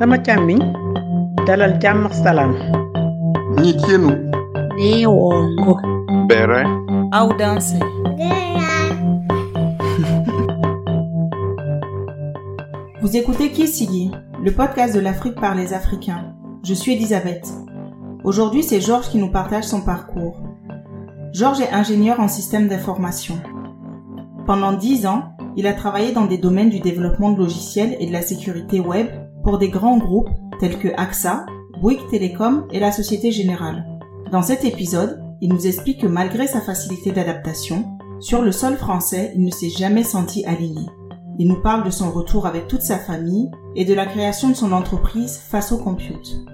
sama càmmiñ dalal jàmm ak salaam. Bere. Audanse. Vous écoutez Kisigi, le podcast de l'Afrique par les Africains. Je suis Elisabeth. Aujourd'hui, c'est Georges qui nous partage son parcours. Georges est ingénieur en système d'information. Pendant dix ans, il a travaillé dans des domaines du développement de logiciels et de la sécurité web pour des grands groupes tels que AXA, Bouygues Télécom et la Société Générale. Dans cet épisode, il nous explique que malgré sa facilité d'adaptation, sur le sol français, il ne s'est jamais senti aligné. Il nous parle de son retour avec toute sa famille et de la création de son entreprise face au compute.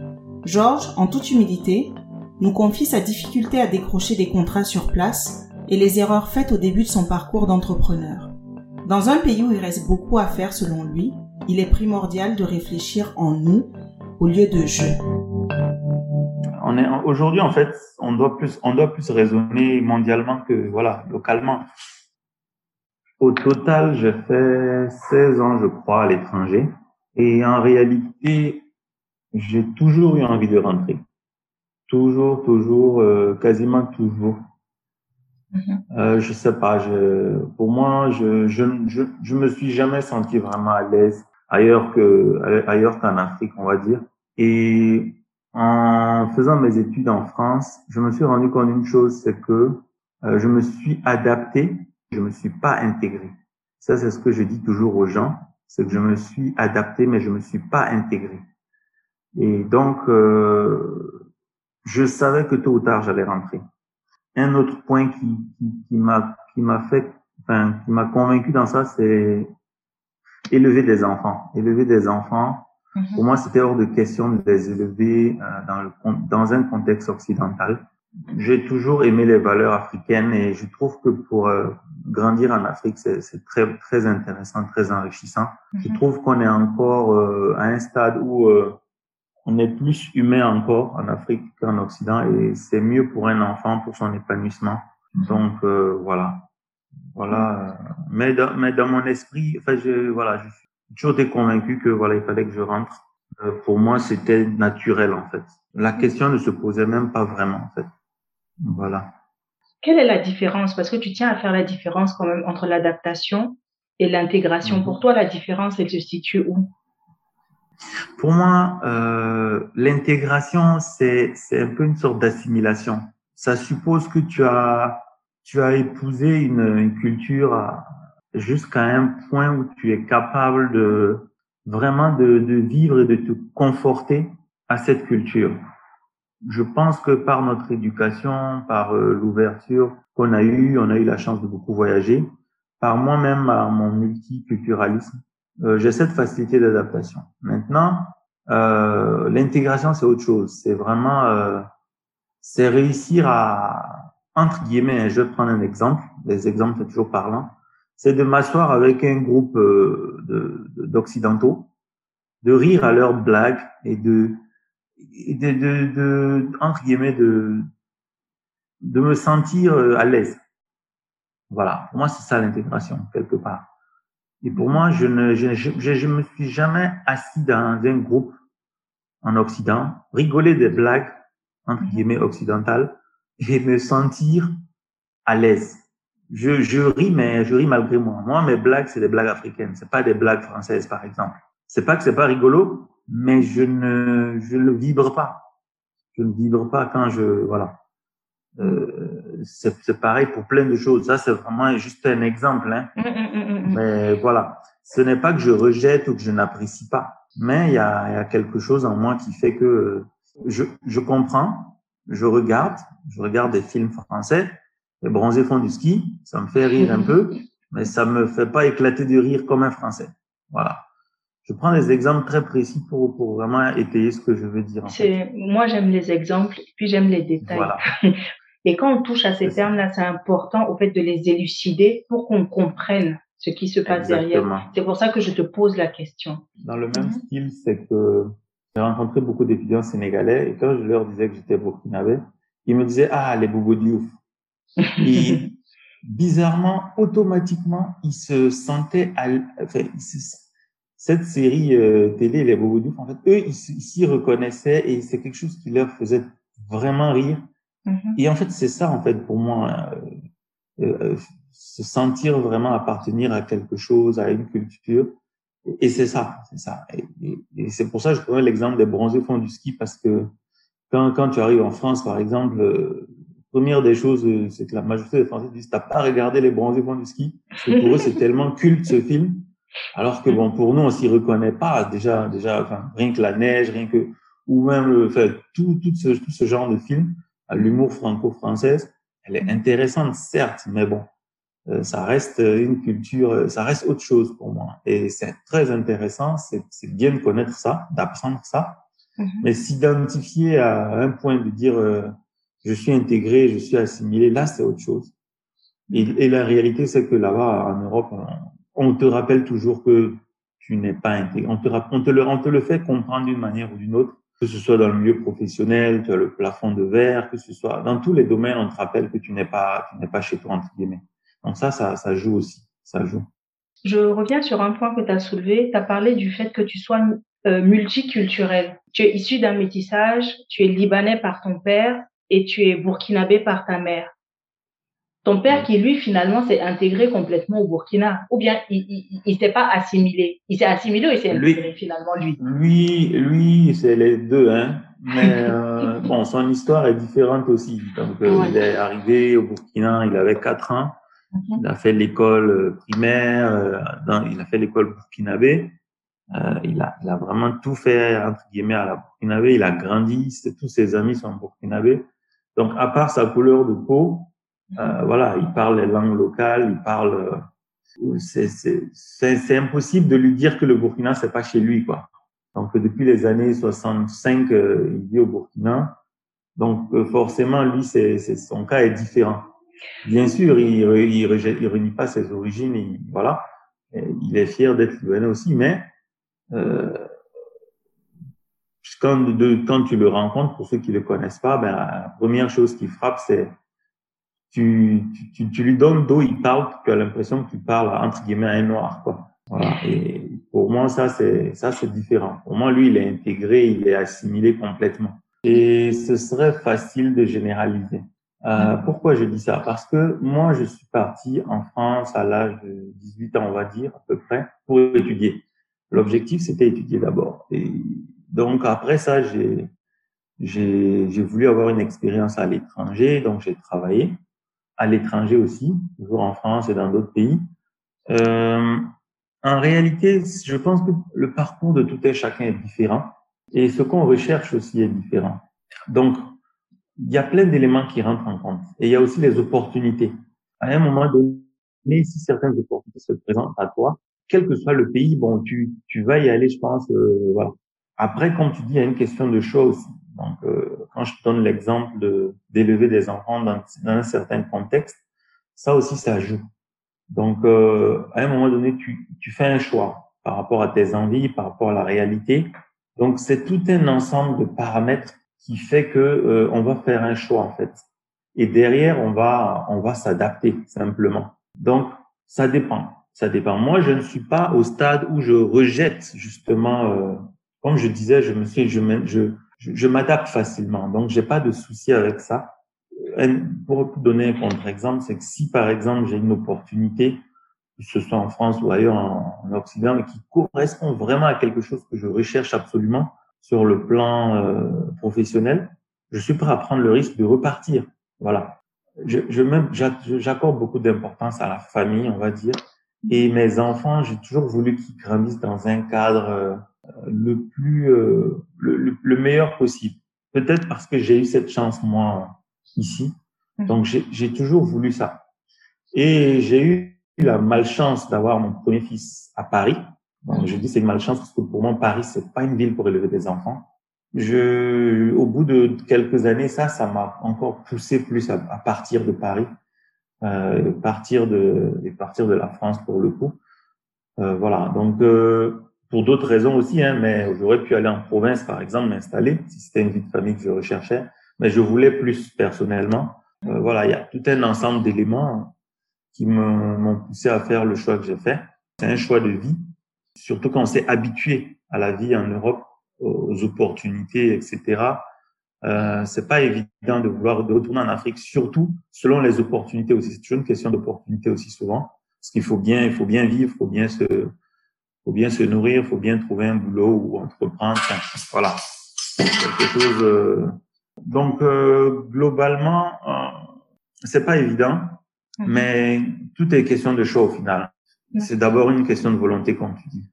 Georges, en toute humilité, nous confie sa difficulté à décrocher des contrats sur place et les erreurs faites au début de son parcours d'entrepreneur. Dans un pays où il reste beaucoup à faire selon lui, il est primordial de réfléchir en nous au lieu de je. On est aujourd'hui en fait, on doit plus, on doit plus raisonner mondialement que voilà localement. Au total, j'ai fait 16 ans, je crois, à l'étranger, et en réalité, j'ai toujours eu envie de rentrer. Toujours, toujours, euh, quasiment toujours. Euh, je sais pas, je, pour moi, je, je, je, je me suis jamais senti vraiment à l'aise ailleurs que ailleurs qu'en Afrique, on va dire. Et en faisant mes études en France, je me suis rendu compte d'une chose, c'est que euh, je me suis adapté, je me suis pas intégré. Ça, c'est ce que je dis toujours aux gens, c'est que je me suis adapté, mais je me suis pas intégré. Et donc, euh, je savais que tôt ou tard, j'allais rentrer. Un autre point qui, qui, m'a qui m'a fait, enfin, qui m'a convaincu dans ça, c'est élever des enfants. Élever des enfants, pour moi, c'était hors de question de les élever euh, dans, le, dans un contexte occidental. J'ai toujours aimé les valeurs africaines et je trouve que pour euh, grandir en Afrique, c'est très très intéressant, très enrichissant. Je trouve qu'on est encore euh, à un stade où on est plus humain encore en Afrique qu'en Occident et c'est mieux pour un enfant pour son épanouissement. Donc voilà, voilà. Mais dans, mais dans mon esprit, enfin je voilà, je suis toujours été convaincu que voilà, il fallait que je rentre. Euh, pour moi, c'était naturel en fait. La question ne se posait même pas vraiment en fait. Voilà. Quelle est la différence? Parce que tu tiens à faire la différence quand même entre l'adaptation et l'intégration. Mhm. Pour toi, la différence, elle se situe où? Pour moi, euh, l'intégration, c'est c'est un peu une sorte d'assimilation. Ça suppose que tu as tu as épousé une, culture jusqu'à un point où tu es capable de vraiment de, vivre et de te conforter à cette culture. Je pense que par notre éducation, par euh, l'ouverture qu'on a eue, on a eu la chance de beaucoup voyager, par moi-même, à mon multiculturalisme, euh, j'ai cette facilité d'adaptation. Maintenant, euh, l'intégration, c'est autre chose. C'est vraiment, c'est réussir à, entre guillemets, je vais prendre un exemple, les exemples c'est toujours parlant, c'est de m'asseoir avec un groupe euh, de- de- d'occidentaux, de rire à leurs blagues et de, de, de, de- entre guillemets, de, de me sentir euh, à l'aise. Voilà, pour moi c'est ça l'intégration quelque part. Et pour moi, je ne, je, je, je me suis jamais assis dans un groupe en Occident, rigoler des blagues entre guillemets occidentales et me sentir à l'aise. Je, je ris, mais je ris malgré moi. Moi, mes blagues, c'est des blagues africaines. C'est pas des blagues françaises, par exemple. C'est pas que c'est pas rigolo, mais je ne, je ne vibre pas. Je ne vibre pas quand je, voilà. Euh, c'est c'est pareil pour plein de choses. Ça, c'est vraiment juste un exemple, hein. Hum, hum, hum. Mais voilà, ce n'est pas que je rejette ou que je n'apprécie pas, mais il y a, y a quelque chose en moi qui fait que euh, je, je comprends, je regarde, je regarde des films français, les bronzés font du ski, ça me fait rire un peu, mais ça me fait pas éclater de rire comme un français. Voilà. Je prends des exemples très précis pour, pour vraiment étayer ce que je veux dire. en fait. C'est moi j'aime les exemples, puis j'aime les détails. Voilà. Et quand on touche à ces termes-là, c'est important au fait de les élucider pour qu'on comprenne ce qui se passe derrière. Exactement. C'est pour ça que je te pose la question. Dans le même Mhm. style, c'est que j'ai rencontré beaucoup d'étudiants sénégalais et quand je leur disais que j'étais burkinabé, ils me disaient ah les boubou diouf. Et bizarrement, automatiquement, ils se sentaient, à enfin, se- cette série euh, télé, les Bobos Diouf, en fait, eux, ils s'y reconnaissaient et c'est quelque chose qui leur faisait vraiment rire. Mhm. Et en fait, c'est ça, en fait, pour moi, euh, euh, se sentir vraiment appartenir à quelque chose, à une culture. Et c'est ça, c'est ça. Et, et- et c'est pour ça que je prends l'exemple des bronzés font du ski parce que quand, quand tu arrives en France, par exemple, euh, première des choses, euh, c'est que la majorité des Français disent t'as pas regardé les bronzés font du ski. Parce que pour eux c'est tellement culte ce film, alors que bon pour nous on s'y reconnaît pas. Déjà déjà enfin rien que la neige, rien que ou même le, enfin, tout tout ce tout ce genre de film, l'humour franco-française, elle est intéressante certes, mais bon ça reste une culture, euh, ça reste autre chose pour moi. Et c'est très intéressant, c'est bien de connaître ça, d'apprendre ça, Mhm. mais s'identifier à un point de dire euh, je suis intégré, je suis assimilé, là c'est autre chose. Et, et la réalité c'est que là-bas en Europe, on, on te rappelle toujours que tu n'es pas intégré. On te, on te le, on te le fait comprendre d'une manière ou d'une autre, que ce soit dans le milieu professionnel, tu as le plafond de verre, que ce soit dans tous les domaines, on te rappelle que tu n'es pas, tu n'es pas chez toi entre guillemets. Donc ça, ça, ça joue aussi, ça joue. Je reviens sur un point que tu as soulevé. Tu as parlé du fait que tu sois euh, multiculturel. Tu es issu d'un métissage, tu es libanais par ton père et tu es burkinabé par ta mère. Ton père qui, lui, finalement, s'est intégré complètement au Burkina. Ou bien, il, il s'est pas assimilé. Il s'est assimilé ou il s'est Lui- intégré, finalement, lui? Lui, lui, c'est les deux, hein. Mais euh, bon, son histoire est différente aussi. Donc, euh, Ouais. il est arrivé au Burkina, il avait quatre ans. Mhm. Il a fait l'école euh, primaire, euh, dans- il a fait l'école burkinabé. Euh, il, a, il a vraiment tout fait, entre guillemets, à la burkinabé. Il a grandi, tous ses amis sont burkinabés. Donc, à part sa couleur de peau, euh, voilà, il parle les langues locales, il parle... euh, c'est- impossible de lui dire que le Burkina, c'est pas chez lui, quoi. Donc, depuis les années 65, euh, il vit au Burkina. Donc, forcément, lui, c'est- son cas est différent. Bien sûr, il, il, rejette- il renie pas ses origines, il, voilà. Et il est fier d'être libanais aussi, mais euh, quand, tu le rencontres, pour ceux qui le connaissent pas, ben, la première chose qui frappe, c'est tu, tu, lui donnes d'eau, il parle, tu as l'impression que tu parles entre guillemets à un noir. Voilà. Et pour moi, ça c'est différent. Pour moi, lui, il est intégré, il est assimilé complètement. Et ce serait facile de généraliser. Euh, pourquoi je dis ça? Parce que moi, je suis parti en France à l'âge de 18 ans, on va dire à peu près, pour étudier. L'objectif, c'était étudier d'abord. Et donc après ça, j'ai j'ai j'ai voulu avoir une expérience à l'étranger, donc j'ai travaillé à l'étranger aussi, toujours en France et dans d'autres pays. Euh, en réalité, je pense que le parcours de tout un chacun est différent et ce qu'on recherche aussi est différent. Donc, il y a plein d'éléments qui rentrent en compte et il y a aussi les opportunités. À un moment donné, si certaines opportunités se présentent à toi, quel que soit le pays, bon, tu, tu vas y aller, je pense, euh, voilà. Après, comme tu dis, il y a une question de choix aussi. Donc, euh, quand je donne l'exemple de d'élever des enfants dans, dans un certain contexte, ça aussi, ça joue. Donc, euh, à un moment donné, tu, tu fais un choix par rapport à tes envies, par rapport à la réalité. Donc, c'est tout un ensemble de paramètres qui fait que euh, on va faire un choix en fait. Et derrière, on va on va s'adapter simplement. Donc, ça dépend. Ça dépend. Moi, je ne suis pas au stade où je rejette justement. Euh, comme je disais, je me suis, je, m'adapte facilement. Donc, j'ai pas de souci avec ça. Pour donner un contre-exemple, c'est que si par exemple j'ai une opportunité, que ce soit en France ou ailleurs en Occident, mais qui correspond vraiment à quelque chose que je recherche absolument sur le plan euh, professionnel, je suis prêt à prendre le risque de repartir. Voilà. Je, je même, j'a- j'accorde beaucoup d'importance à la famille, on va dire. Et mes enfants, j'ai toujours voulu qu'ils grandissent dans un cadre euh, le plus, euh, le, le- le meilleur possible. Peut-être parce que j'ai eu cette chance moi ici. Donc j'ai j'ai toujours voulu ça. Et j'ai eu la malchance d'avoir mon premier fils à Paris. Donc, je dis c'est une malchance parce que pour moi Paris c'est pas une ville pour élever des enfants. Je, au bout de quelques années, ça, ça m'a encore poussé plus à, à partir de Paris, euh, partir de, et partir de la France pour le coup. Euh, voilà. Donc, euh, pour d'autres raisons aussi, hein, mais j'aurais pu aller en province, par exemple, m'installer si c'était une vie de famille que je recherchais. Mais je voulais plus personnellement. Euh, voilà, il y a tout un ensemble d'éléments qui m'ont poussé à faire le choix que j'ai fait. C'est un choix de vie. Surtout quand on s'est habitué à la vie en Europe, aux opportunités, etc. Euh, c'est pas évident de vouloir de retourner en Afrique, surtout selon les opportunités aussi. C'est toujours une question d'opportunité aussi souvent, parce qu'il faut bien, il faut bien vivre, faut bien se, faut bien se nourrir, faut bien trouver un boulot ou entreprendre. Enfin, voilà, quelque chose. Euh... Donc euh, globalement, euh, c'est pas évident, Mhm. mais tout est question de choix au final. C'est d'abord une question de volonté, comme tu dis.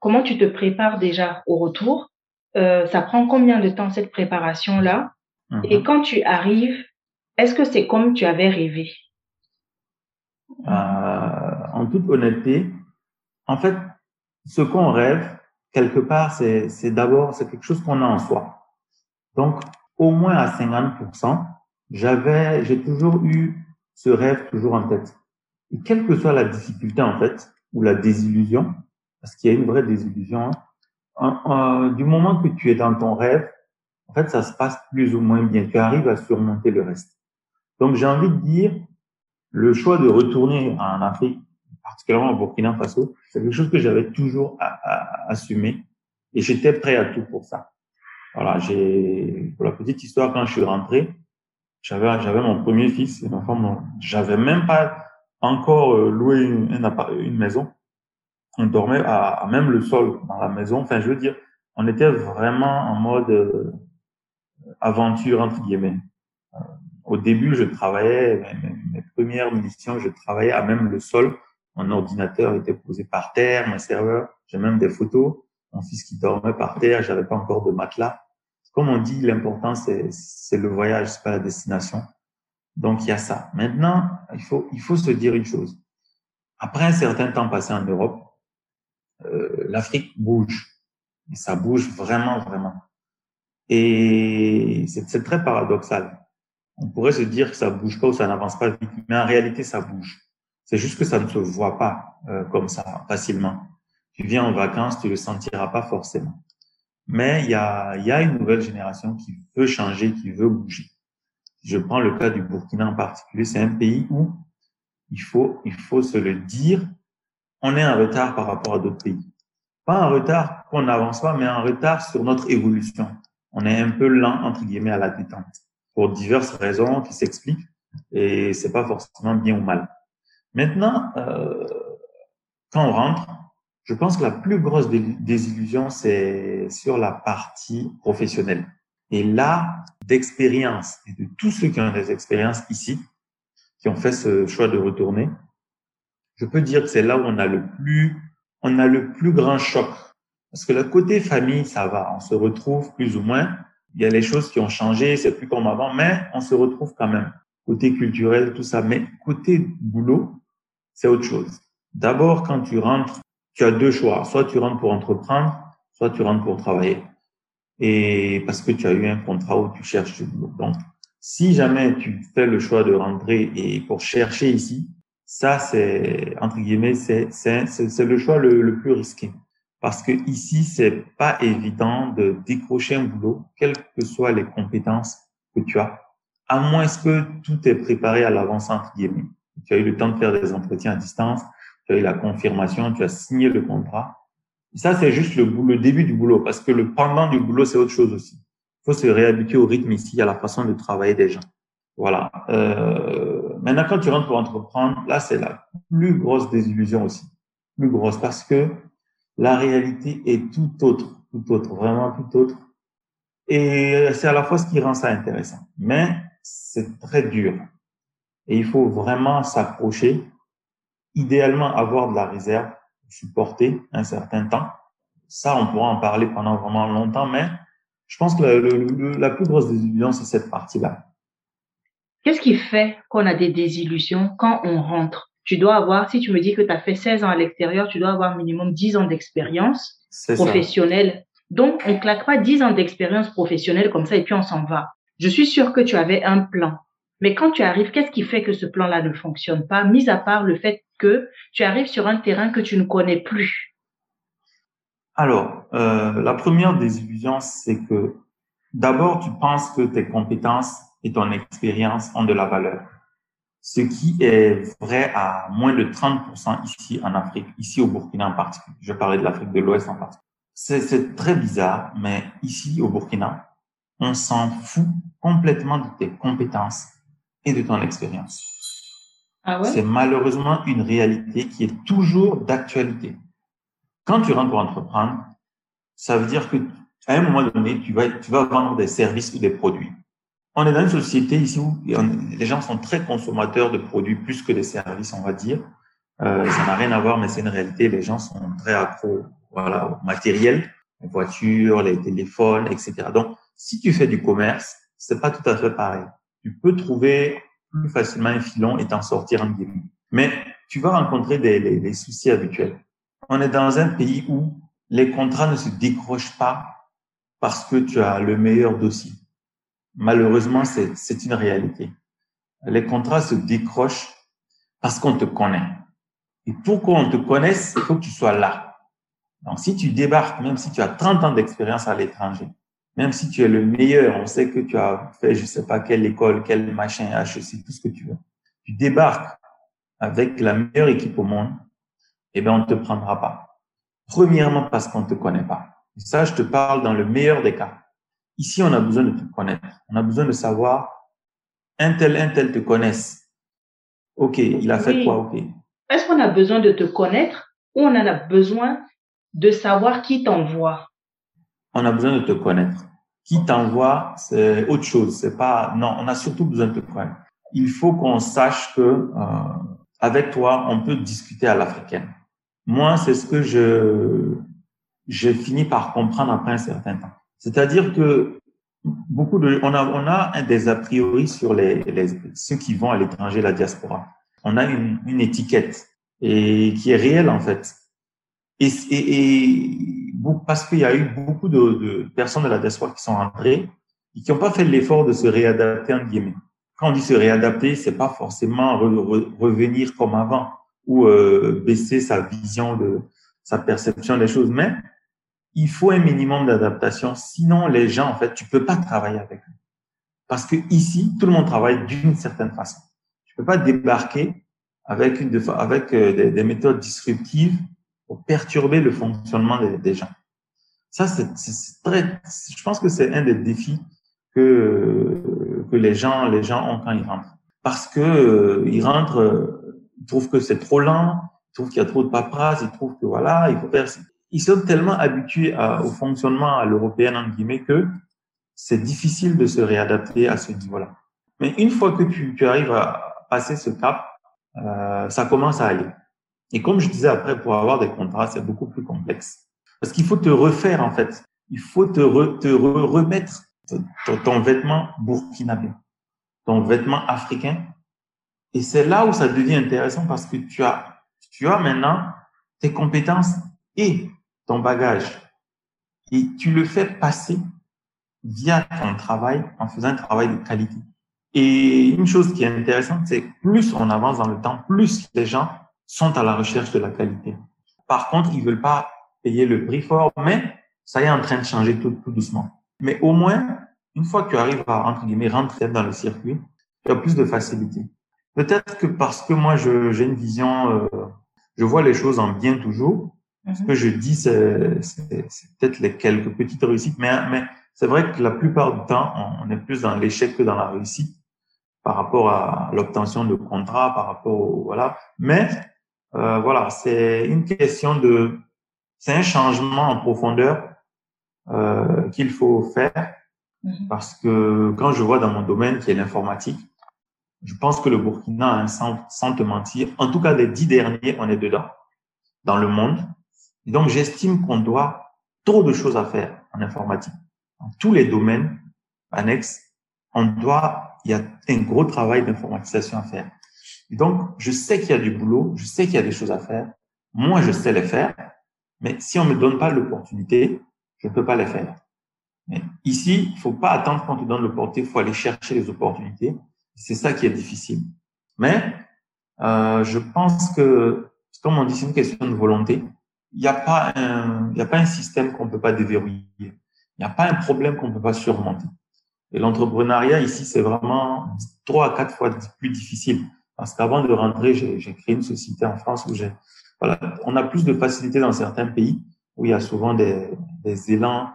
Comment tu te prépares déjà au retour? Euh, Ça prend combien de temps cette préparation-là? Mhm. Et quand tu arrives, est-ce que c'est comme tu avais rêvé? Euh, en toute honnêteté, en fait, ce qu'on rêve, quelque part, c'est, c'est d'abord, c'est quelque chose qu'on a en soi. Donc, au moins à 50%, j'avais, j'ai toujours eu ce rêve toujours en tête. Et quelle que soit la difficulté, en fait, ou la désillusion, parce qu'il y a une vraie désillusion, hein, du moment que tu es dans ton rêve, en fait, ça se passe plus ou moins bien. Tu arrives à surmonter le reste. Donc, j'ai envie de dire, le choix de retourner en Afrique, particulièrement au Burkina Faso, c'est quelque chose que j'avais toujours à, à- assumé et j'étais prêt à tout pour ça. Voilà, j'ai pour la petite histoire quand je suis rentré, j'avais j'avais mon premier fils, et enfant, mon- j'avais même pas encore euh, loué une, un appart- une maison. On dormait à, à même le sol dans la maison. Enfin, je veux dire, on était vraiment en mode euh, aventure entre guillemets. Euh, au début, je travaillais, mes, mes- premières missions, je travaillais à même le sol. Mon ordinateur était posé par terre, mes serveurs. J'ai même des photos. Mon fils qui dormait par terre, j'avais pas encore de matelas. Comme on dit, l'important c'est le voyage, c'est pas la destination. Donc il y a ça. Maintenant, il faut il faut se dire une chose. Après un certain temps passé en Europe, euh, l'Afrique bouge. Et ça bouge vraiment, vraiment. Et c'est très paradoxal. On pourrait se dire que ça bouge pas ou ça n'avance pas vite, mais en réalité, ça bouge. C'est juste que ça ne se voit pas euh, comme ça facilement. Tu viens en vacances, tu le sentiras pas forcément. Mais il y a, il y a une nouvelle génération qui veut changer, qui veut bouger. Je prends le cas du Burkina en particulier. C'est un pays où il faut, il faut se le dire, on est en retard par rapport à d'autres pays. Pas en retard qu'on n'avance pas, mais en retard sur notre évolution. On est un peu lent, entre guillemets, à la détente. Pour diverses raisons qui s'expliquent. Et c'est pas forcément bien ou mal. Maintenant, euh, quand on rentre, je pense que la plus grosse dé- désillusion, c'est sur la partie professionnelle. Et là, d'expérience, et de tous ceux qui ont des expériences ici, qui ont fait ce choix de retourner, je peux dire que c'est là où on a le plus, on a le plus grand choc. Parce que le côté famille, ça va, on se retrouve plus ou moins. Il y a les choses qui ont changé, c'est plus comme avant, mais on se retrouve quand même. Côté culturel, tout ça. Mais côté boulot, c'est autre chose. D'abord, quand tu rentres, tu as deux choix. Soit tu rentres pour entreprendre, soit tu rentres pour travailler. Et parce que tu as eu un contrat où tu cherches du boulot. Donc, si jamais tu fais le choix de rentrer et pour chercher ici, ça, c'est, entre guillemets, c'est, c'est, c'est, le choix le, le plus risqué. Parce que ici, c'est pas évident de décrocher un boulot, quelles que soient les compétences que tu as, à moins que tout est préparé à l'avance, entre guillemets. Tu as eu le temps de faire des entretiens à distance, tu as eu la confirmation, tu as signé le contrat. Ça, c'est juste le, début du boulot, parce que le pendant du boulot, c'est autre chose aussi. Il faut se réhabituer au rythme ici, à la façon de travailler des gens. Voilà. Euh, maintenant, quand tu rentres pour entreprendre, là, c'est la plus grosse désillusion aussi. Plus grosse, parce que la réalité est tout autre, tout autre, vraiment tout autre. Et c'est à la fois ce qui rend ça intéressant. Mais c'est très dur. Et il faut vraiment s'approcher, idéalement avoir de la réserve, supporter un certain temps. Ça, on pourra en parler pendant vraiment longtemps, mais je pense que la, le, le, la plus grosse désillusion, c'est cette partie-là. Qu'est-ce qui fait qu'on a des désillusions quand on rentre? Tu dois avoir, si tu me dis que tu as fait 16 ans à l'extérieur, tu dois avoir minimum 10 ans d'expérience professionnelle. Ça. Donc, on claque pas 10 ans d'expérience professionnelle comme ça et puis on s'en va. Je suis sûre que tu avais un plan. Mais quand tu arrives, qu'est-ce qui fait que ce plan-là ne fonctionne pas, mis à part le fait que tu arrives sur un terrain que tu ne connais plus? Alors, euh, la première désillusion, c'est que d'abord, tu penses que tes compétences et ton expérience ont de la valeur. ce qui est vrai à moins de 30% ici en Afrique, ici au Burkina en particulier. Je parlais de l'Afrique de l'Ouest en particulier. C'est très bizarre, mais ici au Burkina, on s'en fout complètement de tes compétences et de ton expérience. Ah ouais? C'est malheureusement une réalité qui est toujours d'actualité. Quand tu rentres pour entreprendre, ça veut dire que à un moment donné, tu vas, tu vas vendre des services ou des produits. On est dans une société ici où les gens sont très consommateurs de produits plus que de services, on va dire. Euh, ça n'a rien à voir, mais c'est une réalité. Les gens sont très accros, voilà, au matériel, les voitures, les téléphones, etc. Donc, si tu fais du commerce, c'est pas tout à fait pareil. Tu peux trouver plus facilement un filon et t'en sortir en guillemets. Mais tu vas rencontrer des, des, des soucis habituels. On est dans un pays où les contrats ne se décrochent pas parce que tu as le meilleur dossier. Malheureusement, c'est une réalité. Les contrats se décrochent parce qu'on te connaît. Et pour qu'on te connaisse, il faut que tu sois là. Donc, si tu débarques, même si tu as 30 ans d'expérience à l'étranger, même si tu es le meilleur, on sait que tu as fait, je sais pas quelle école, quel machin, HEC, tout ce que tu veux. Tu débarques avec la meilleure équipe au monde, eh bien, on ne te prendra pas. Premièrement, parce qu'on ne te connaît pas. Et ça, je te parle dans le meilleur des cas. Ici, on a besoin de te connaître. On a besoin de savoir, un tel, un tel te connaisse. OK, il a fait Oui. quoi? OK. Est-ce qu'on a besoin de te connaître ou on en a besoin de savoir qui t'envoie? On a besoin de te connaître. Qui t'envoie, c'est autre chose. C'est pas, non, on a surtout besoin de te connaître. Il faut qu'on sache que, euh, avec toi, on peut discuter à l'africaine. Moi, c'est ce que je, j'ai fini par comprendre après un certain temps. C'est-à-dire que beaucoup de, on a, on a un des a priori sur les, les, ceux qui vont à l'étranger, la diaspora. On a une, une étiquette et qui est réelle, en fait. Et, et, et parce qu'il y a eu beaucoup de, de personnes de la diaspora qui sont rentrées et qui n'ont pas fait l'effort de se réadapter en guillemets. Quand on dit se réadapter, c'est pas forcément re- re- revenir comme avant ou euh, baisser sa vision de sa perception des choses, mais il faut un minimum d'adaptation. Sinon, les gens, en fait, tu peux pas travailler avec eux. Parce que ici, tout le monde travaille d'une certaine façon. Tu peux pas débarquer avec une, avec euh, des, des méthodes disruptives pour perturber le fonctionnement des, des gens. Ça, c'est très, je pense que c'est un des défis que, que les gens, les gens ont quand ils rentrent. Parce que euh, ils rentrent, euh, ils trouvent que c'est trop lent, ils trouvent qu'il y a trop de paperasse, ils trouvent que voilà, il faut faire. Ils sont tellement habitués à- au fonctionnement à l'européenne, en guillemets, que c'est difficile de se réadapter à ce niveau-là. Mais une fois que tu, tu arrives à passer ce cap, euh, ça commence à aller. Et comme je disais après, pour avoir des contrats, c'est beaucoup plus complexe. Parce qu'il faut te refaire, en fait. Il faut te, re- te re- remettre ton, ton vêtement burkinabé, ton vêtement africain. Et c'est là où ça devient intéressant parce que tu as, tu as maintenant tes compétences et ton bagage. Et tu le fais passer via ton travail en faisant un travail de qualité. Et une chose qui est intéressante, c'est plus on avance dans le temps, plus les gens sont à la recherche de la qualité. Par contre, ils veulent pas payer le prix fort, mais ça y est en train de changer tout, tout doucement. Mais au moins, une fois que tu arrives à, entre guillemets, rentrer dans le circuit, tu as plus de facilité. Peut-être que parce que moi, je- j'ai une vision, euh, je vois les choses en bien toujours. Ce que je dis, c'est peut-être les quelques petites réussites, mais, mais c'est vrai que la plupart du temps, on, on est plus dans l'échec que dans la réussite par rapport à l'obtention de contrats, par rapport au, voilà. Mais euh, voilà, c'est une question de, c'est un changement en profondeur euh, qu'il faut faire Mhm. parce que quand je vois dans mon domaine qui est l'informatique, je pense que le Burkina, sans, sans te mentir, en tout cas les dix derniers, on est dedans, dans le monde. Et donc j'estime qu'on doit trop de choses à faire en informatique, dans tous les domaines annexes. On doit, il y a un gros travail d'informatisation à faire. Et donc je sais qu'il y a du boulot, je sais qu'il y a des choses à faire. Moi, je sais les faire, mais si on me donne pas l'opportunité, je ne peux pas les faire. Mais ici, il faut pas attendre qu'on te donne l'opportunité, il faut aller chercher les opportunités. C'est ça qui est difficile. Mais euh, je pense que, comme on dit, c'est une question de volonté. Il n'y a pas un, il a pas un système qu'on peut pas déverrouiller. Il n'y a pas un problème qu'on peut pas surmonter. Et l'entrepreneuriat ici, c'est vraiment trois à quatre fois plus difficile Parce qu'avant de rentrer, j'ai créé une société en France où j'ai, voilà, on a plus de facilité dans certains pays où il y a souvent des, des élans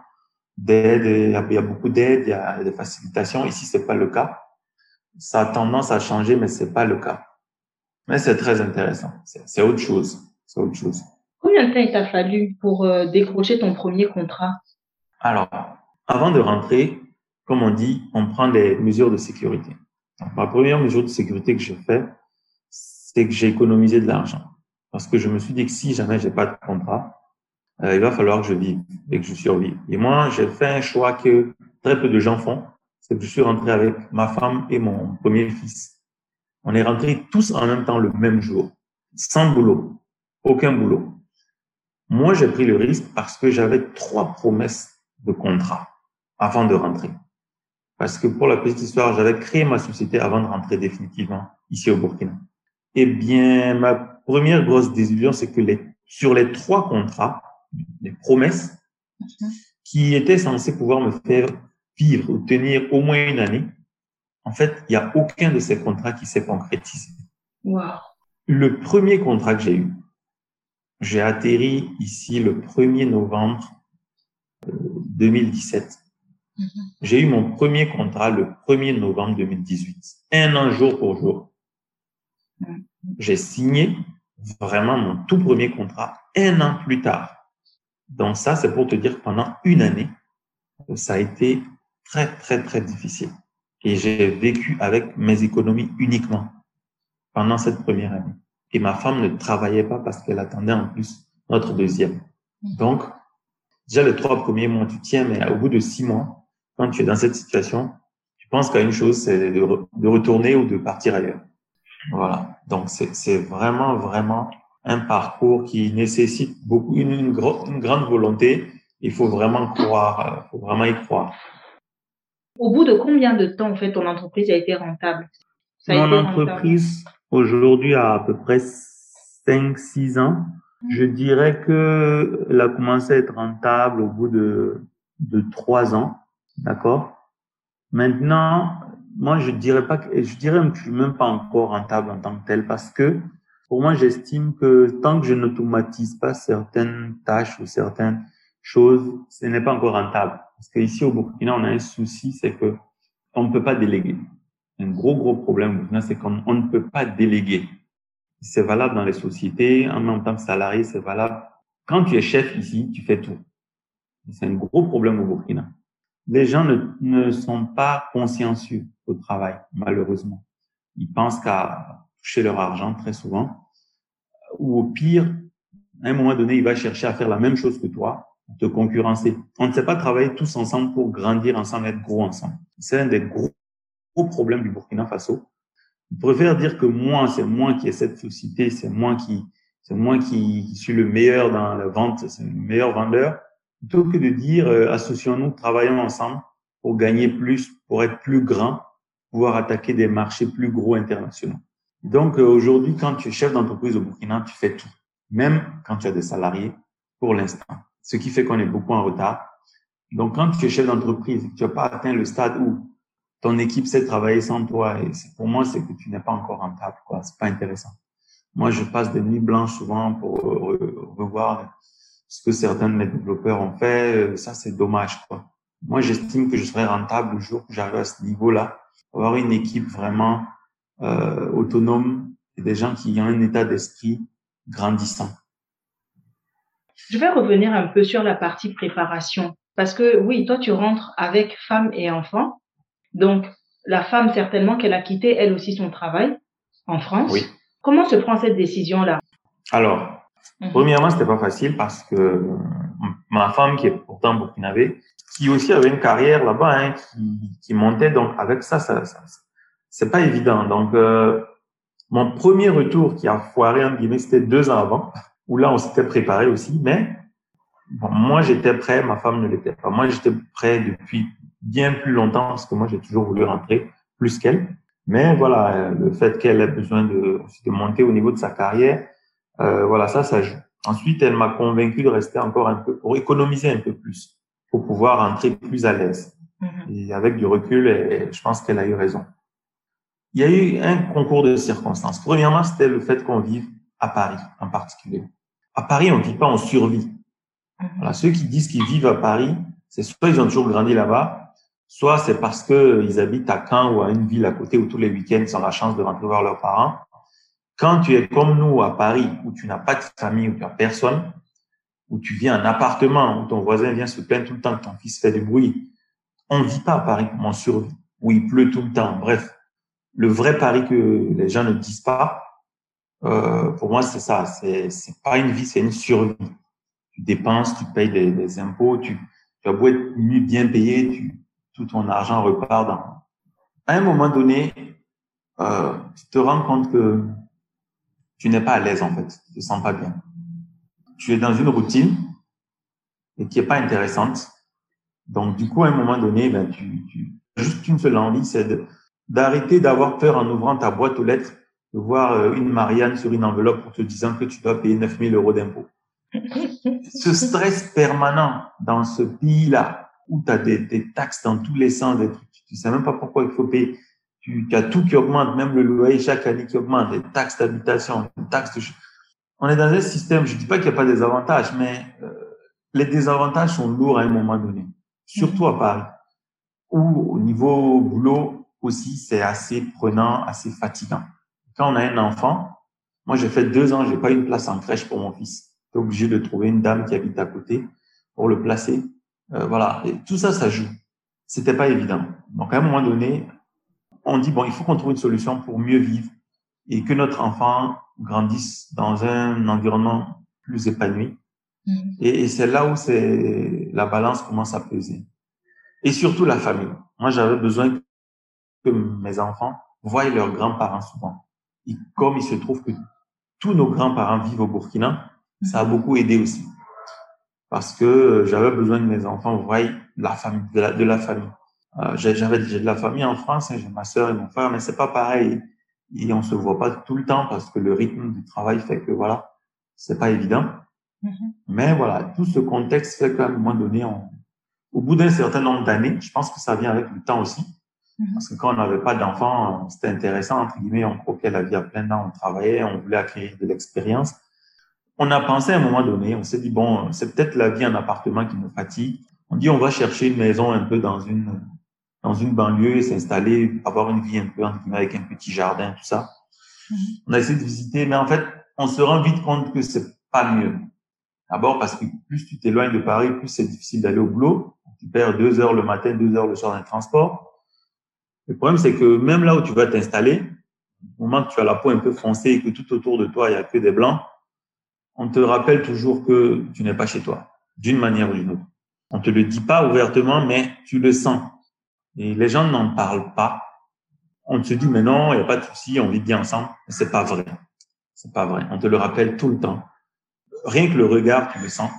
d'aide, il y a, il y a beaucoup d'aide, il y a des facilitations. Ici, c'est pas le cas. Ça a tendance à changer, mais c'est pas le cas. Mais c'est très intéressant. C'est autre chose. C'est autre chose. Combien de temps il t'a fallu pour euh, décrocher ton premier contrat? Alors, avant de rentrer, comme on dit, on prend des mesures de sécurité. Donc, ma première mesure de sécurité que j'ai fait, c'est que j'ai économisé de l'argent. Parce que je me suis dit que si jamais j'ai pas de contrat, euh, il va falloir que je vive et que je survive. Et moi, j'ai fait un choix que très peu de gens font, c'est que je suis rentré avec ma femme et mon premier fils. On est rentrés tous en même temps le même jour, sans boulot, aucun boulot. Moi, j'ai pris le risque parce que j'avais trois promesses de contrat avant de rentrer. Parce que pour la petite histoire, j'avais créé ma société avant de rentrer définitivement ici au Burkina. Eh bien, ma première grosse désillusion, c'est que les, sur les trois contrats, les promesses qui étaient censées pouvoir me faire vivre ou tenir au moins une année, en fait, il n'y a aucun de ces contrats qui s'est concrétisé. Wow. Le premier contrat que j'ai eu, j'ai atterri ici le 1er novembre 2017. Mhm. J'ai eu mon premier contrat le 1er novembre 2018. Un an jour pour jour. Mhm. J'ai signé vraiment mon tout premier contrat un an plus tard. Donc ça, c'est pour te dire que pendant une année, ça a été très, très, très difficile. Et j'ai vécu avec mes économies uniquement pendant cette première année. Et ma femme ne travaillait pas parce qu'elle attendait en plus notre deuxième. Donc, déjà les trois premiers mois, tu tiens, mais au bout de six mois, quand tu es dans cette situation, tu penses qu'à une chose, c'est de, re- de retourner ou de partir ailleurs. Voilà. Donc, c'est vraiment, vraiment un parcours qui nécessite beaucoup, une, une, gro- une grande volonté. Il faut vraiment croire, il faut vraiment y croire. Au bout de combien de temps, en fait, ton entreprise a été rentable? Ça a Mon été entreprise, aujourd'hui, a à peu près 5-6 ans. Je dirais que elle a commencé à être rentable au bout de, de 3 ans. D'accord? Maintenant, moi, je dirais pas je dirais même pas encore rentable en tant que tel parce que pour moi, j'estime que tant que je n'automatise pas certaines tâches ou certaines choses, ce n'est pas encore rentable. Parce que ici au Burkina, on a un souci, c'est que on ne peut pas déléguer. Un gros, gros problème au Burkina, c'est qu'on on ne peut pas déléguer. C'est valable dans les sociétés, en même temps que salarié, c'est valable. Quand tu es chef ici, tu fais tout. C'est un gros problème au Burkina. Les gens ne, ne sont pas consciencieux au travail, malheureusement. Ils pensent qu'à toucher leur argent très souvent. Ou au pire, à un moment donné, il va chercher à faire la même chose que toi, te concurrencer. On ne sait pas travailler tous ensemble pour grandir ensemble, être gros ensemble. C'est un des gros, gros problèmes du Burkina Faso. Ils préfèrent dire que moi, c'est moi qui ai cette société, c'est moi qui, c'est moi qui, qui suis le meilleur dans la vente, c'est le meilleur vendeur, plutôt que de dire euh, associons-nous, travaillons ensemble pour gagner plus, pour être plus grand, pouvoir attaquer des marchés plus gros internationaux. Donc euh, aujourd'hui, quand tu es chef d'entreprise au Burkina, tu fais tout, même quand tu as des salariés pour l'instant. Ce qui fait qu'on est beaucoup en retard. Donc quand tu es chef d'entreprise, tu n'as pas atteint le stade où ton équipe sait travailler sans toi, et pour moi, c'est que tu n'es pas encore rentable, quoi. C'est pas intéressant. Moi, je passe des nuits blanches souvent pour re- revoir ce que certains de mes développeurs ont fait. Euh, Ça, c'est dommage, quoi. Moi, j'estime que je serai rentable le jour que j'arrive à ce niveau-là, avoir une équipe vraiment euh, autonome et des gens qui ont un état d'esprit grandissant. Je vais revenir un peu sur la partie préparation. Parce que oui, toi, tu rentres avec femme et enfant. Donc, la femme, certainement qu'elle a quitté, elle aussi, son travail en France. Oui. Comment se prend cette décision-là? Alors, Mhm. Premièrement, c'était pas facile parce que euh, ma femme, qui est pourtant burkinabé, qui aussi avait une carrière là-bas, hein, qui, qui montait, donc avec ça, ça, ça c'est pas évident. Donc, euh, mon premier retour qui a foiré entre guillemets, c'était deux ans avant, où là, on s'était préparé aussi, mais bon, moi, j'étais prêt, ma femme ne l'était pas. Moi, j'étais prêt depuis bien plus longtemps parce que moi, j'ai toujours voulu rentrer plus qu'elle. Mais voilà, euh, le fait qu'elle ait besoin de, de monter au niveau de sa carrière, euh, voilà, ça, ça joue. Ensuite, elle m'a convaincu de rester encore un peu pour économiser un peu plus, pour pouvoir rentrer plus à l'aise. Mhm. Et avec du recul, et je pense qu'elle a eu raison. il y a eu un concours de circonstances. Premièrement, c'était le fait qu'on vive à Paris en particulier. À Paris, on ne vit pas, on survit. Voilà, ceux qui disent qu'ils vivent à Paris, c'est soit ils ont toujours grandi là-bas, soit c'est parce qu'ils habitent à Caen ou à une ville à côté où tous les week-ends ils ont la chance de rentrer voir leurs parents. Quand tu es comme nous à Paris, où tu n'as pas de famille, où tu n'as personne, où tu vis en appartement, où ton voisin vient se plaindre tout le temps que ton fils fait du bruit, on ne vit pas à Paris comme on survit, où il pleut tout le temps. Bref, le vrai Paris que les gens ne disent pas, euh, pour moi, c'est ça. C'est, c'est pas une vie, c'est une survie. Tu dépenses, tu payes des, impôts, tu, tu as beau être bien payé, tu, tout ton argent repart dans. À un moment donné, euh, tu te rends compte que tu n'es pas à l'aise en fait, tu te sens pas bien. Tu es dans une routine et qui est pas intéressante. Donc du coup, à un moment donné, ben, tu, tu juste une seule envie, c'est d'arrêter d'avoir peur en ouvrant ta boîte aux lettres de voir euh, une Marianne sur une enveloppe pour te disant que tu dois payer 9000 euros d'impôts. ce stress permanent dans ce pays-là, où tu as des, des, taxes dans tous les sens, des trucs, tu sais même pas pourquoi il faut payer. Tu, as tout qui augmente, même le loyer chaque année qui augmente, des taxes d'habitation, des taxes de... On est dans un système, je dis pas qu'il n'y a pas des avantages, mais euh, les désavantages sont lourds à un moment donné, surtout à Paris, où au niveau boulot aussi, c'est assez prenant, assez fatigant quand on a un enfant, moi j'ai fait deux ans, j'ai pas une place en crèche pour mon fils. J'étais obligé de trouver une dame qui habite à côté pour le placer. Euh, voilà, et tout ça, ça joue. C'était pas évident. Donc à un moment donné, on dit bon, il faut qu'on trouve une solution pour mieux vivre et que notre enfant grandisse dans un environnement plus épanoui. Mmh. Et, et c'est là où c'est la balance commence à peser. Et surtout la famille. Moi, j'avais besoin que mes enfants voient leurs grands-parents souvent. Et comme il se trouve que tous nos grands-parents vivent au Burkina, ça a beaucoup aidé aussi. Parce que j'avais besoin de mes enfants voient la famille, de la, de la famille. Euh, j'avais de la famille en France, hein, j'ai ma sœur et mon frère, mais c'est pas pareil. Et on se voit pas tout le temps parce que le rythme du travail fait que voilà, c'est pas évident. Mm-hmm. Mais voilà, tout ce contexte fait qu'à un moment donné, on, au bout d'un certain nombre d'années, je pense que ça vient avec le temps aussi, Mhm. Parce que quand on n'avait pas d'enfants, c'était intéressant, entre guillemets, on croquait la vie à plein temps, on travaillait, on voulait acquérir de l'expérience. On a pensé à un moment donné, on s'est dit, bon, c'est peut-être la vie en appartement qui nous fatigue. On dit, on va chercher une maison un peu dans une, dans une banlieue, s'installer, avoir une vie un peu, avec un petit jardin, tout ça. Mhm. On a essayé de visiter, mais en fait, on se rend vite compte que c'est pas mieux. D'abord parce que plus tu t'éloignes de Paris, plus c'est difficile d'aller au boulot. Tu perds deux heures le matin, deux heures le soir dans le transport. Le problème, c'est que même là où tu vas t'installer, au moment que tu as la peau un peu foncée et que tout autour de toi, il y a que des blancs, on te rappelle toujours que tu n'es pas chez toi, d'une manière ou d'une autre. On te le dit pas ouvertement, mais tu le sens. Et les gens n'en parlent pas. On te dit, mais non, il n'y a pas de souci, on vit bien ensemble. C'est pas vrai. C'est pas vrai. On te le rappelle tout le temps. Rien que le regard, tu le sens.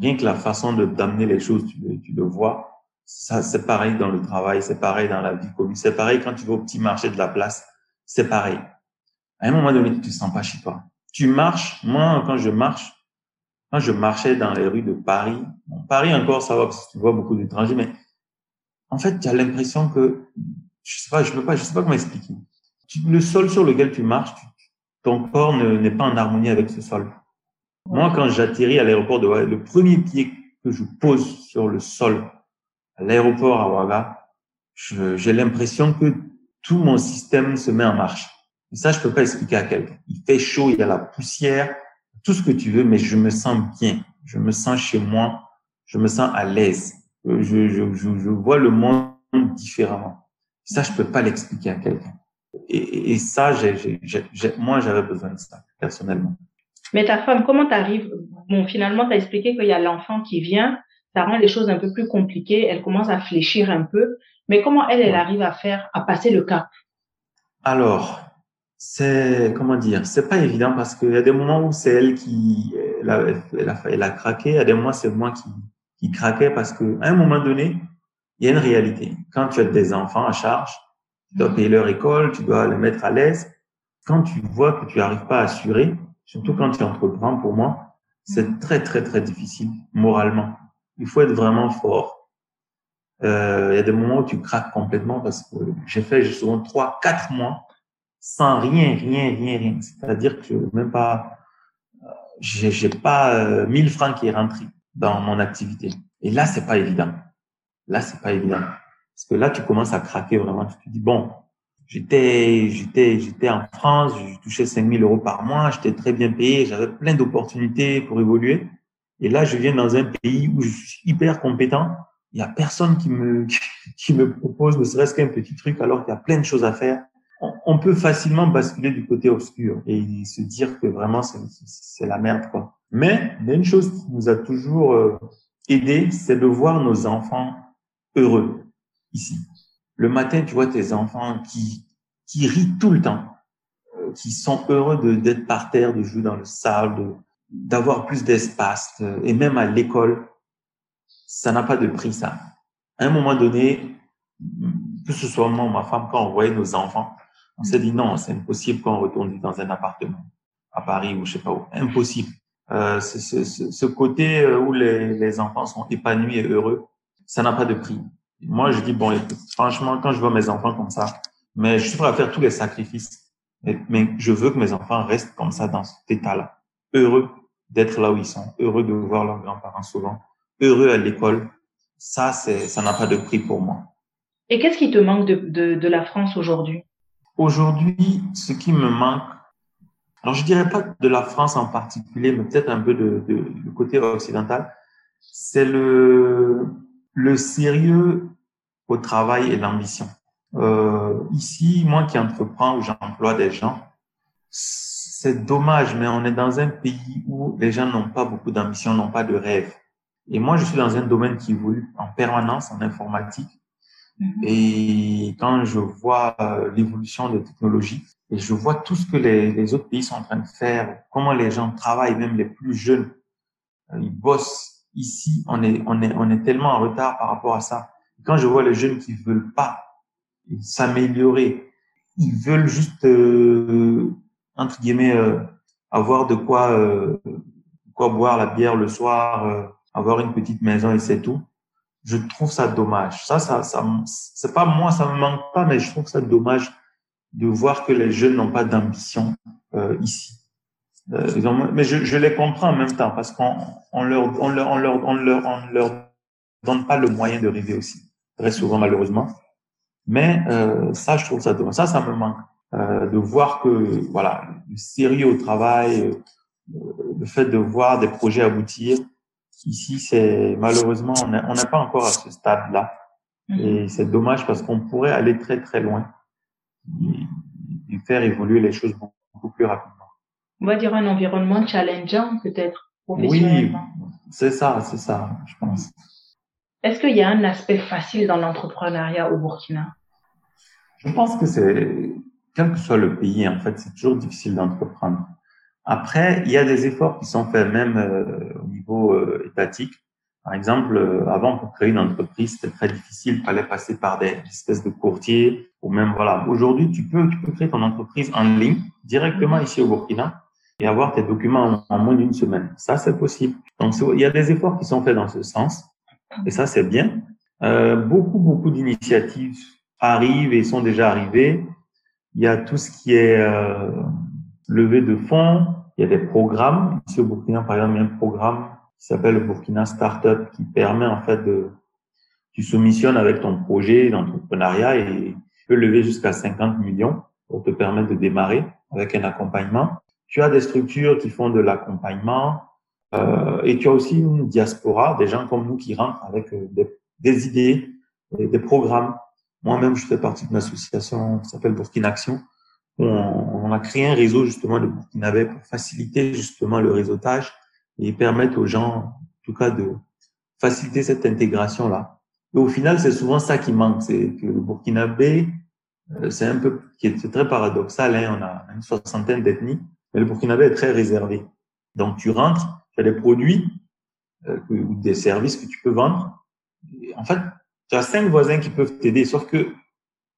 Rien que la façon de d'amener les choses, tu tu le vois. Ça, c'est pareil dans le travail, c'est pareil dans la vie commune, c'est pareil quand tu vas au petit marché de la place, c'est pareil. À un moment donné, tu te sens pas chez toi. Tu marches, moi, quand je marche, quand je marchais dans les rues de Paris, Paris encore, ça va parce que tu vois beaucoup d'étrangers, mais en fait, tu as l'impression que, je sais pas, je peux pas, je sais pas comment expliquer. le sol sur lequel tu marches, ton corps n'est pas en harmonie avec ce sol. Moi, quand j'atterris à l'aéroport de le premier pied que je pose sur le sol à l'aéroport à Ouaga, j'ai l'impression que tout mon système se met en marche. Et ça, je peux pas expliquer à quelqu'un. Il fait chaud, il y a la poussière, tout ce que tu veux, mais je me sens bien. Je me sens chez moi. Je me sens à l'aise. Je, je, je, je, vois le monde différemment. Ça, je peux pas l'expliquer à quelqu'un. Et, et, ça, j'ai, moi, j'avais besoin de ça, personnellement. Mais ta femme, comment t'arrives? Bon, finalement, tu as expliqué qu'il y a l'enfant qui vient, ça rend les choses un peu plus compliquées. Elle commence à fléchir un peu. Mais comment elle, elle arrive à faire, à passer le cap? Alors, c'est comment dire, c'est pas évident parce qu'il y a des moments où c'est elle qui elle a, elle, a, elle a, craqué, il y a des moments c'est moi qui, qui craquais parce que à un moment donné, il y a une réalité. Quand tu as des enfants à charge, tu dois payer leur école, tu dois les mettre à l'aise. Quand tu vois que tu n'arrives pas à assurer, surtout quand tu entreprends, pour moi, c'est très très très difficile moralement. Il faut être vraiment fort. Euh, il y a des moments où tu craques complètement parce que j'ai fait souvent trois, quatre mois sans rien, rien, rien, rien. C'est-à-dire que même pas, euh, j'ai pas euh, 1000 francs qui est rentré dans mon activité. Et là, c'est pas évident. Là, c'est pas évident. Parce que là, tu commences à craquer vraiment. Tu te dis, bon, j'étais, j'étais, j'étais en France, je touchais 5000 euros par mois, j'étais très bien payé, j'avais plein d'opportunités pour évoluer. Et là, je viens dans un pays où je suis hyper compétent. Il y a personne qui me, qui me propose ne serait-ce qu'un petit truc alors qu'il y a plein de choses à faire. On, peut facilement basculer du côté obscur et se dire que vraiment c'est la merde, quoi. Mais il y a une chose qui nous a toujours euh, aidé, c'est de voir nos enfants heureux ici. Le matin, tu vois tes enfants qui, qui rient tout le temps, euh, qui sont heureux de, d'être par terre, de jouer dans le sable, de, d'avoir plus d'espace. Et même à l'école, ça n'a pas de prix, ça. À un moment donné, que ce soit moi ou ma femme, quand on voyait nos enfants, on s'est dit non, c'est impossible qu'on retourne dans un appartement à Paris ou je sais pas où. Impossible. Euh, ce, ce, côté euh, où les, les enfants sont épanouis et heureux, ça n'a pas de prix. Moi, je dis, bon, écoute, franchement, quand je vois mes enfants comme ça, mais je suis prêt à faire tous les sacrifices, mais, mais je veux que mes enfants restent comme ça dans cet état-là, heureux d'être là où ils sont, heureux de voir leurs grands-parents souvent, heureux à l'école. Ça, c'est, ça n'a pas de prix pour moi. Et qu'est-ce qui te manque de, de, de la France aujourd'hui? Aujourd'hui, ce qui me manque, alors je dirais pas de la France en particulier, mais peut-être un peu de, de, du côté occidental, c'est le, le sérieux au travail et l'ambition. Euh, ici, moi qui entreprends, où j'emploie des gens, c'est dommage, mais on est dans un pays où les gens n'ont pas beaucoup d'ambition, n'ont pas de rêve. Et moi, je suis dans un domaine qui évolue en permanence en informatique. Et quand je vois euh, l'évolution des technologies, et je vois tout ce que les, les, autres pays sont en train de faire, comment les gens travaillent, même les plus jeunes, euh, ils bossent. Ici, on est, on est, on est tellement en retard par rapport à ça. Quand je vois les jeunes qui veulent pas s'améliorer, ils veulent juste, euh, entre guillemets, euh, avoir de quoi, euh, quoi boire la bière le soir, euh, avoir une petite maison et c'est tout je trouve ça dommage. Ça, ça, ça, c'est pas moi, ça me manque pas, mais je trouve ça dommage de voir que les jeunes n'ont pas d'ambition euh, ici. Euh, ils ont, mais je, je, les comprends en même temps parce qu'on on leur, on leur, on leur, on leur, on leur donne pas le moyen de rêver aussi, très souvent malheureusement. Mais euh, ça, je trouve ça dommage. Ça, ça me manque euh, de voir que voilà, le sérieux au travail, euh, le fait de voir des projets aboutir. Ici, c'est malheureusement, on n'est pas encore à ce stade-là. Et c'est dommage parce qu'on pourrait aller très très loin et, faire évoluer les choses beaucoup, beaucoup, plus rapidement. On va dire un environnement challengeant peut-être Oui, c'est ça, c'est ça, je pense. Est-ce qu'il y a un aspect facile dans l'entrepreneuriat au Burkina? Je pense que c'est, quel que soit le pays, en fait, c'est toujours difficile d'entreprendre. Après, il y a des efforts qui sont faits même euh, au niveau euh, étatique. Par exemple, euh, avant pour créer une entreprise, c'était très difficile, il fallait passer par des espèces de courtiers ou même voilà. Aujourd'hui, tu peux tu peux créer ton entreprise en ligne directement ici au Burkina et avoir tes documents en, en moins d'une semaine. Ça, c'est possible. Donc, il y a des efforts qui sont faits dans ce sens et ça, c'est bien. Euh, beaucoup beaucoup d'initiatives arrivent et sont déjà arrivées. Il y a tout ce qui est levée de fonds, il y a des programmes. Ici au Burkina, par exemple, il y a un programme qui s'appelle le Burkina Startup qui permet en fait de, tu soumissionnes avec ton projet d'entrepreneuriat et tu peux lever jusqu'à 50 millions pour te permettre de démarrer avec un accompagnement. Tu as des structures qui font de l'accompagnement euh, et tu as aussi une diaspora, des gens comme nous qui rentrent avec des, des idées, des, programmes. Moi-même, je fais partie d'une association qui s'appelle Burkina Action on, on, a créé un réseau justement de Burkinabé pour faciliter justement le réseautage et permettre aux gens, en tout cas, de faciliter cette intégration-là. Et au final, c'est souvent ça qui manque, c'est que le Burkinabé, c'est un peu, c'est très paradoxal, hein, on a une soixantaine d'ethnies, mais le Burkinabé est très réservé. Donc tu rentres, tu as des produits euh, ou des services que tu peux vendre. En fait, tu as cinq voisins qui peuvent t'aider, sauf que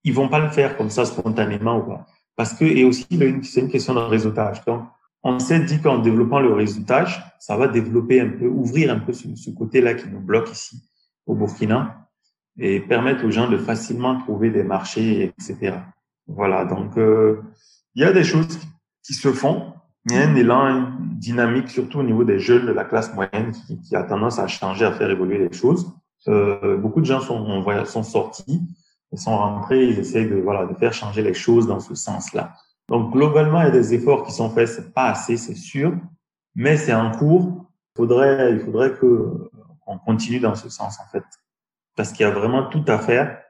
ils vont pas le faire comme ça spontanément ou pas. Parce que, et aussi, c'est une question de réseautage. Donc, on s'est dit qu'en développant le réseautage, ça va développer un peu, ouvrir un peu ce, côté-là qui nous bloque ici, au Burkina, et permettre aux gens de facilement trouver des marchés, etc. Voilà. Donc, euh, il y a des choses qui se font. Il y a un élan dynamique, surtout au niveau des jeunes de la classe moyenne, qui, qui a tendance à changer, à faire évoluer les choses. Euh, beaucoup de gens sont, sont sortis, ils sont rentrés, ils essayent de, voilà, de faire changer les choses dans ce sens-là. Donc, globalement, il y a des efforts qui sont faits, c'est pas assez, c'est sûr, mais c'est en cours. Il faudrait, il faudrait que, qu'on continue dans ce sens, en fait. Parce qu'il y a vraiment tout à faire.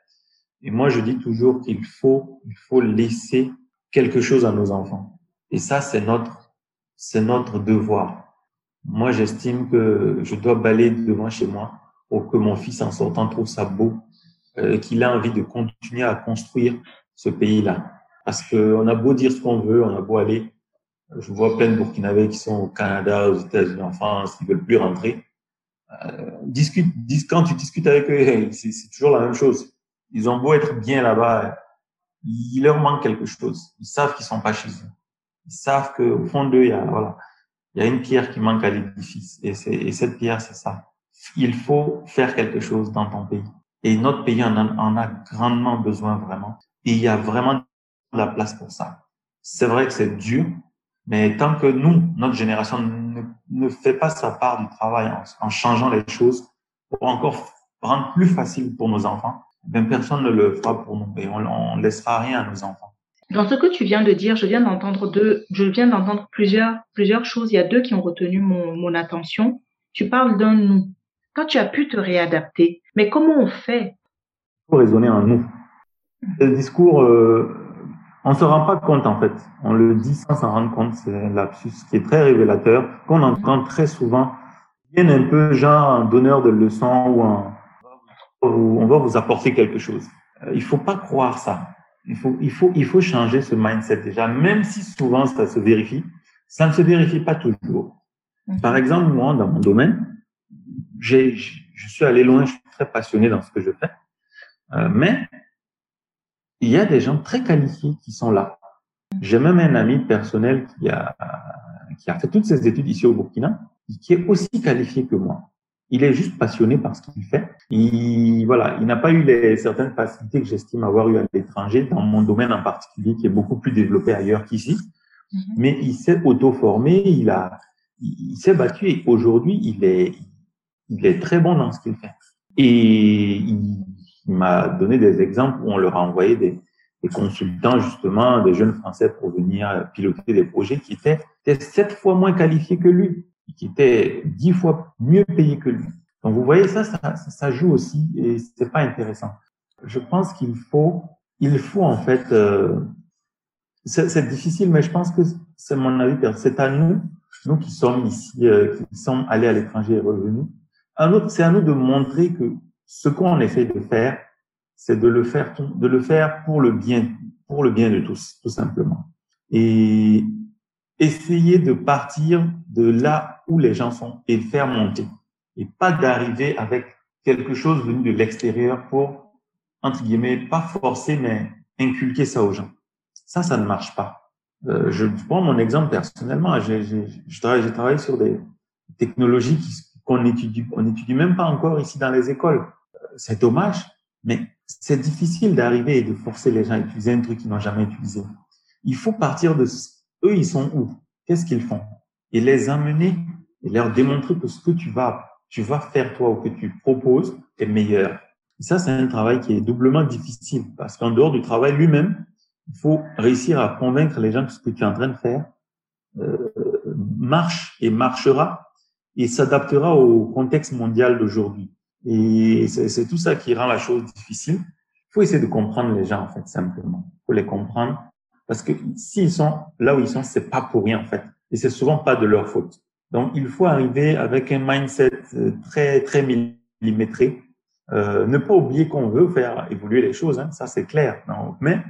Et moi, je dis toujours qu'il faut, il faut laisser quelque chose à nos enfants. Et ça, c'est notre, c'est notre devoir. Moi, j'estime que je dois balayer devant chez moi pour que mon fils, en sortant, trouve ça beau, euh, qu'il a envie de continuer à construire ce pays-là. Parce qu'on a beau dire ce qu'on veut, on a beau aller. Je vois plein de Burkinabés qui sont au Canada, aux États-Unis, en France, qui veulent plus rentrer. Euh, discute, dis, quand tu discutes avec eux, c'est toujours la même chose. Ils ont beau être bien là-bas, il leur manque quelque chose. Ils savent qu'ils sont pas chez eux. Ils savent qu'au fond d'eux, il y a, voilà, il y a une pierre qui manque à l'édifice. Et, et cette pierre, c'est ça. Il faut faire quelque chose dans ton pays. Et notre pays en a, en a grandement besoin vraiment. Et il y a vraiment la place pour ça. C'est vrai que c'est dur, mais tant que nous, notre génération, ne, ne fait pas sa part du travail en, en, changeant les choses pour encore rendre plus facile pour nos enfants, ben personne ne le fera pour nous et on, ne laissera rien à nos enfants. Dans ce que tu viens de dire, je viens d'entendre deux, je viens d'entendre plusieurs, plusieurs choses. Il y a deux qui ont retenu mon, mon attention. Tu parles d'un nous. Quand tu as pu te réadapter, mais comment on fait? Il faut raisonner en nous. Le discours, euh, on se rend pas compte en fait. On le dit sans s'en rendre compte. C'est un lapsus qui est très révélateur, qu'on entend très souvent. Viennent un peu genre un donneur de leçons ou un, on va vous apporter quelque chose. Euh, il faut pas croire ça. Il faut, il faut, il faut changer ce mindset déjà, même si souvent ça se vérifie. Ça ne se vérifie pas toujours. Par exemple, moi, dans mon domaine, j'ai, je suis allé loin, je suis très passionné dans ce que je fais. Euh, mais il y a des gens très qualifiés qui sont là. J'ai même un ami personnel qui a, qui a fait toutes ses études ici au Burkina, qui est aussi qualifié que moi. Il est juste passionné par ce qu'il fait. Il, voilà, il n'a pas eu les, certaines facilités que j'estime avoir eu à l'étranger, dans mon domaine en particulier, qui est beaucoup plus développé ailleurs qu'ici. Mm-hmm. Mais il s'est auto-formé, il a, il s'est battu et aujourd'hui, il est, il est très bon dans ce qu'il fait. Et il, m'a donné des exemples où on leur a envoyé des, consultants, justement, des jeunes Français pour venir piloter des projets qui étaient, étaient sept fois moins qualifiés que lui, qui étaient dix fois mieux payés que lui. Donc, vous voyez, ça, ça, ça joue aussi et c'est pas intéressant. Je pense qu'il faut, il faut en fait, euh, c'est difficile, mais je pense que c'est mon avis, c'est à nous, nous qui sommes ici, euh, qui sommes allés à l'étranger et revenus, c'est à nous de montrer que ce qu'on essaie de faire, c'est de le faire, de le faire pour le bien, pour le bien de tous, tout simplement. Et essayer de partir de là où les gens sont et faire monter. Et pas d'arriver avec quelque chose venu de l'extérieur pour, entre guillemets, pas forcer, mais inculquer ça aux gens. Ça, ça ne marche pas. Euh, je prends mon exemple personnellement. J'ai travaillé, sur des technologies qui, qu'on étudie, on n'étudie même pas encore ici dans les écoles. Euh, c'est dommage, mais c'est difficile d'arriver et de forcer les gens à utiliser un truc qu'ils n'ont jamais utilisé. Il faut partir de eux, ils sont où? Qu'est-ce qu'ils font? Et les amener et leur démontrer que ce que tu vas, tu vas faire toi ou que tu proposes est meilleur. Et ça, c'est un travail qui est doublement difficile parce qu'en dehors du travail lui-même, il faut réussir à convaincre les gens que ce que tu es en train de faire euh, marche et marchera et s'adaptera au contexte mondial d'aujourd'hui. Et c'est tout ça qui rend la chose difficile. Il faut essayer de comprendre les gens, en fait, simplement. Il faut les comprendre. Parce que s'ils sont là où ils sont, c'est pas pour rien, en fait. Et c'est souvent pas de leur faute. Donc, il faut arriver avec un mindset euh, très, très millimétré. Euh, ne pas oublier qu'on veut faire évoluer les choses, hein, ça c'est clair. Mais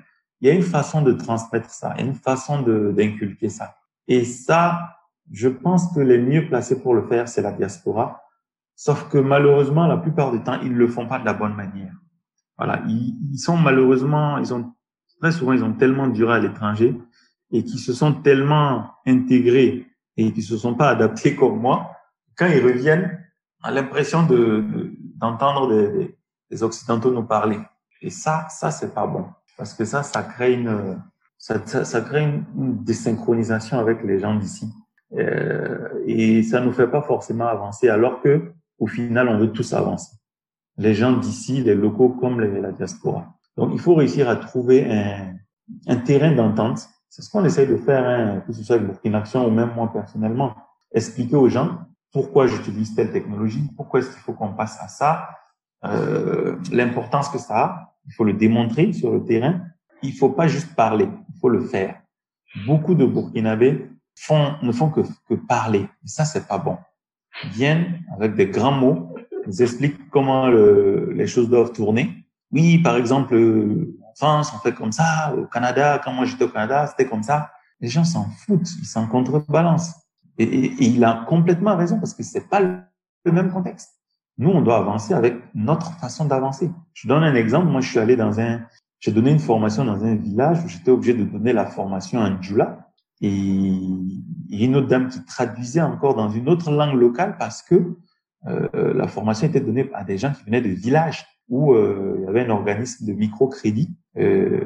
il y a une façon de transmettre ça, il y a une façon d'inculquer ça. Et ça, je pense que les mieux placés pour le faire, c'est la diaspora. Sauf que malheureusement, la plupart du temps, ils le font pas de la bonne manière. Voilà, ils, sont malheureusement, ils ont très souvent, ils ont tellement duré à l'étranger et qui se sont tellement intégrés et qui se sont pas adaptés comme moi. Quand ils reviennent, on a l'impression de d'entendre des, des, des, occidentaux nous parler. Et ça, ça c'est pas bon parce que ça, ça crée une ça, ça, ça crée une, désynchronisation avec les gens d'ici. Euh, et ça nous fait pas forcément avancer, alors que au final, on veut tous avancer. Les gens d'ici, les locaux comme les, la diaspora. Donc, il faut réussir à trouver un, un terrain d'entente. C'est ce qu'on essaye de faire, hein, que ce soit avec Burkina Action ou même moi personnellement. Expliquer aux gens pourquoi j'utilise telle technologie, pourquoi est-ce qu'il faut qu'on passe à ça, euh, l'importance que ça a. Il faut le démontrer sur le terrain. Il faut pas juste parler, il faut le faire. Beaucoup de Burkinabés font, ne font que, que parler. Et ça, c'est pas bon. Ils viennent avec des grands mots, ils expliquent comment le, les choses doivent tourner. Oui, par exemple, en France, on fait comme ça. Au Canada, quand moi j'étais au Canada, c'était comme ça. Les gens s'en foutent, ils s'en contrebalancent. Et, il a complètement raison parce que c'est pas le même contexte. Nous, on doit avancer avec notre façon d'avancer. Je donne un exemple. Moi, je suis allé dans un, j'ai donné une formation dans un village où j'étais obligé de donner la formation en Djoula. Et il y a une autre dame qui traduisait encore dans une autre langue locale parce que euh, la formation était donnée à des gens qui venaient de villages où euh, il y avait un organisme de microcrédit euh,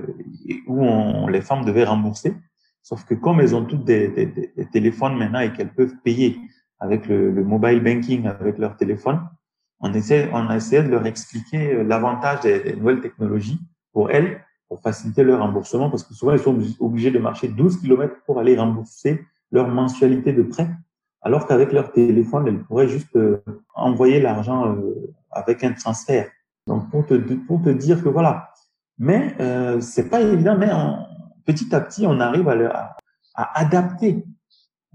où on, les femmes devaient rembourser. Sauf que comme elles ont toutes des, des, des téléphones maintenant et qu'elles peuvent payer avec le, le, mobile banking, avec leur téléphone, on essaie, on a essayé de leur expliquer l'avantage des, des, nouvelles technologies pour elles, pour faciliter leur remboursement, parce que souvent elles sont obligées de marcher 12 km pour aller rembourser leur mensualité de prêt, alors qu'avec leur téléphone, elles pourraient juste euh, envoyer l'argent euh, avec un transfert. Donc pour te, pour te dire que voilà. Mais euh, c'est pas évident, mais on, petit à petit, on arrive à, à, à adapter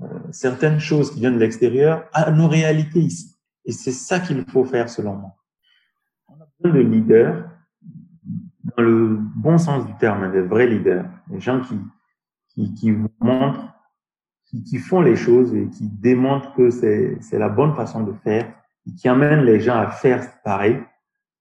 euh, certaines choses qui viennent de l'extérieur à nos réalités ici. Et c'est ça qu'il faut faire selon moi. On a besoin de leaders, le bon sens du terme, des vrais leaders, des gens qui, qui, qui montrent, qui, qui font les choses et qui démontrent que c'est la bonne façon de faire et qui amènent les gens à faire pareil.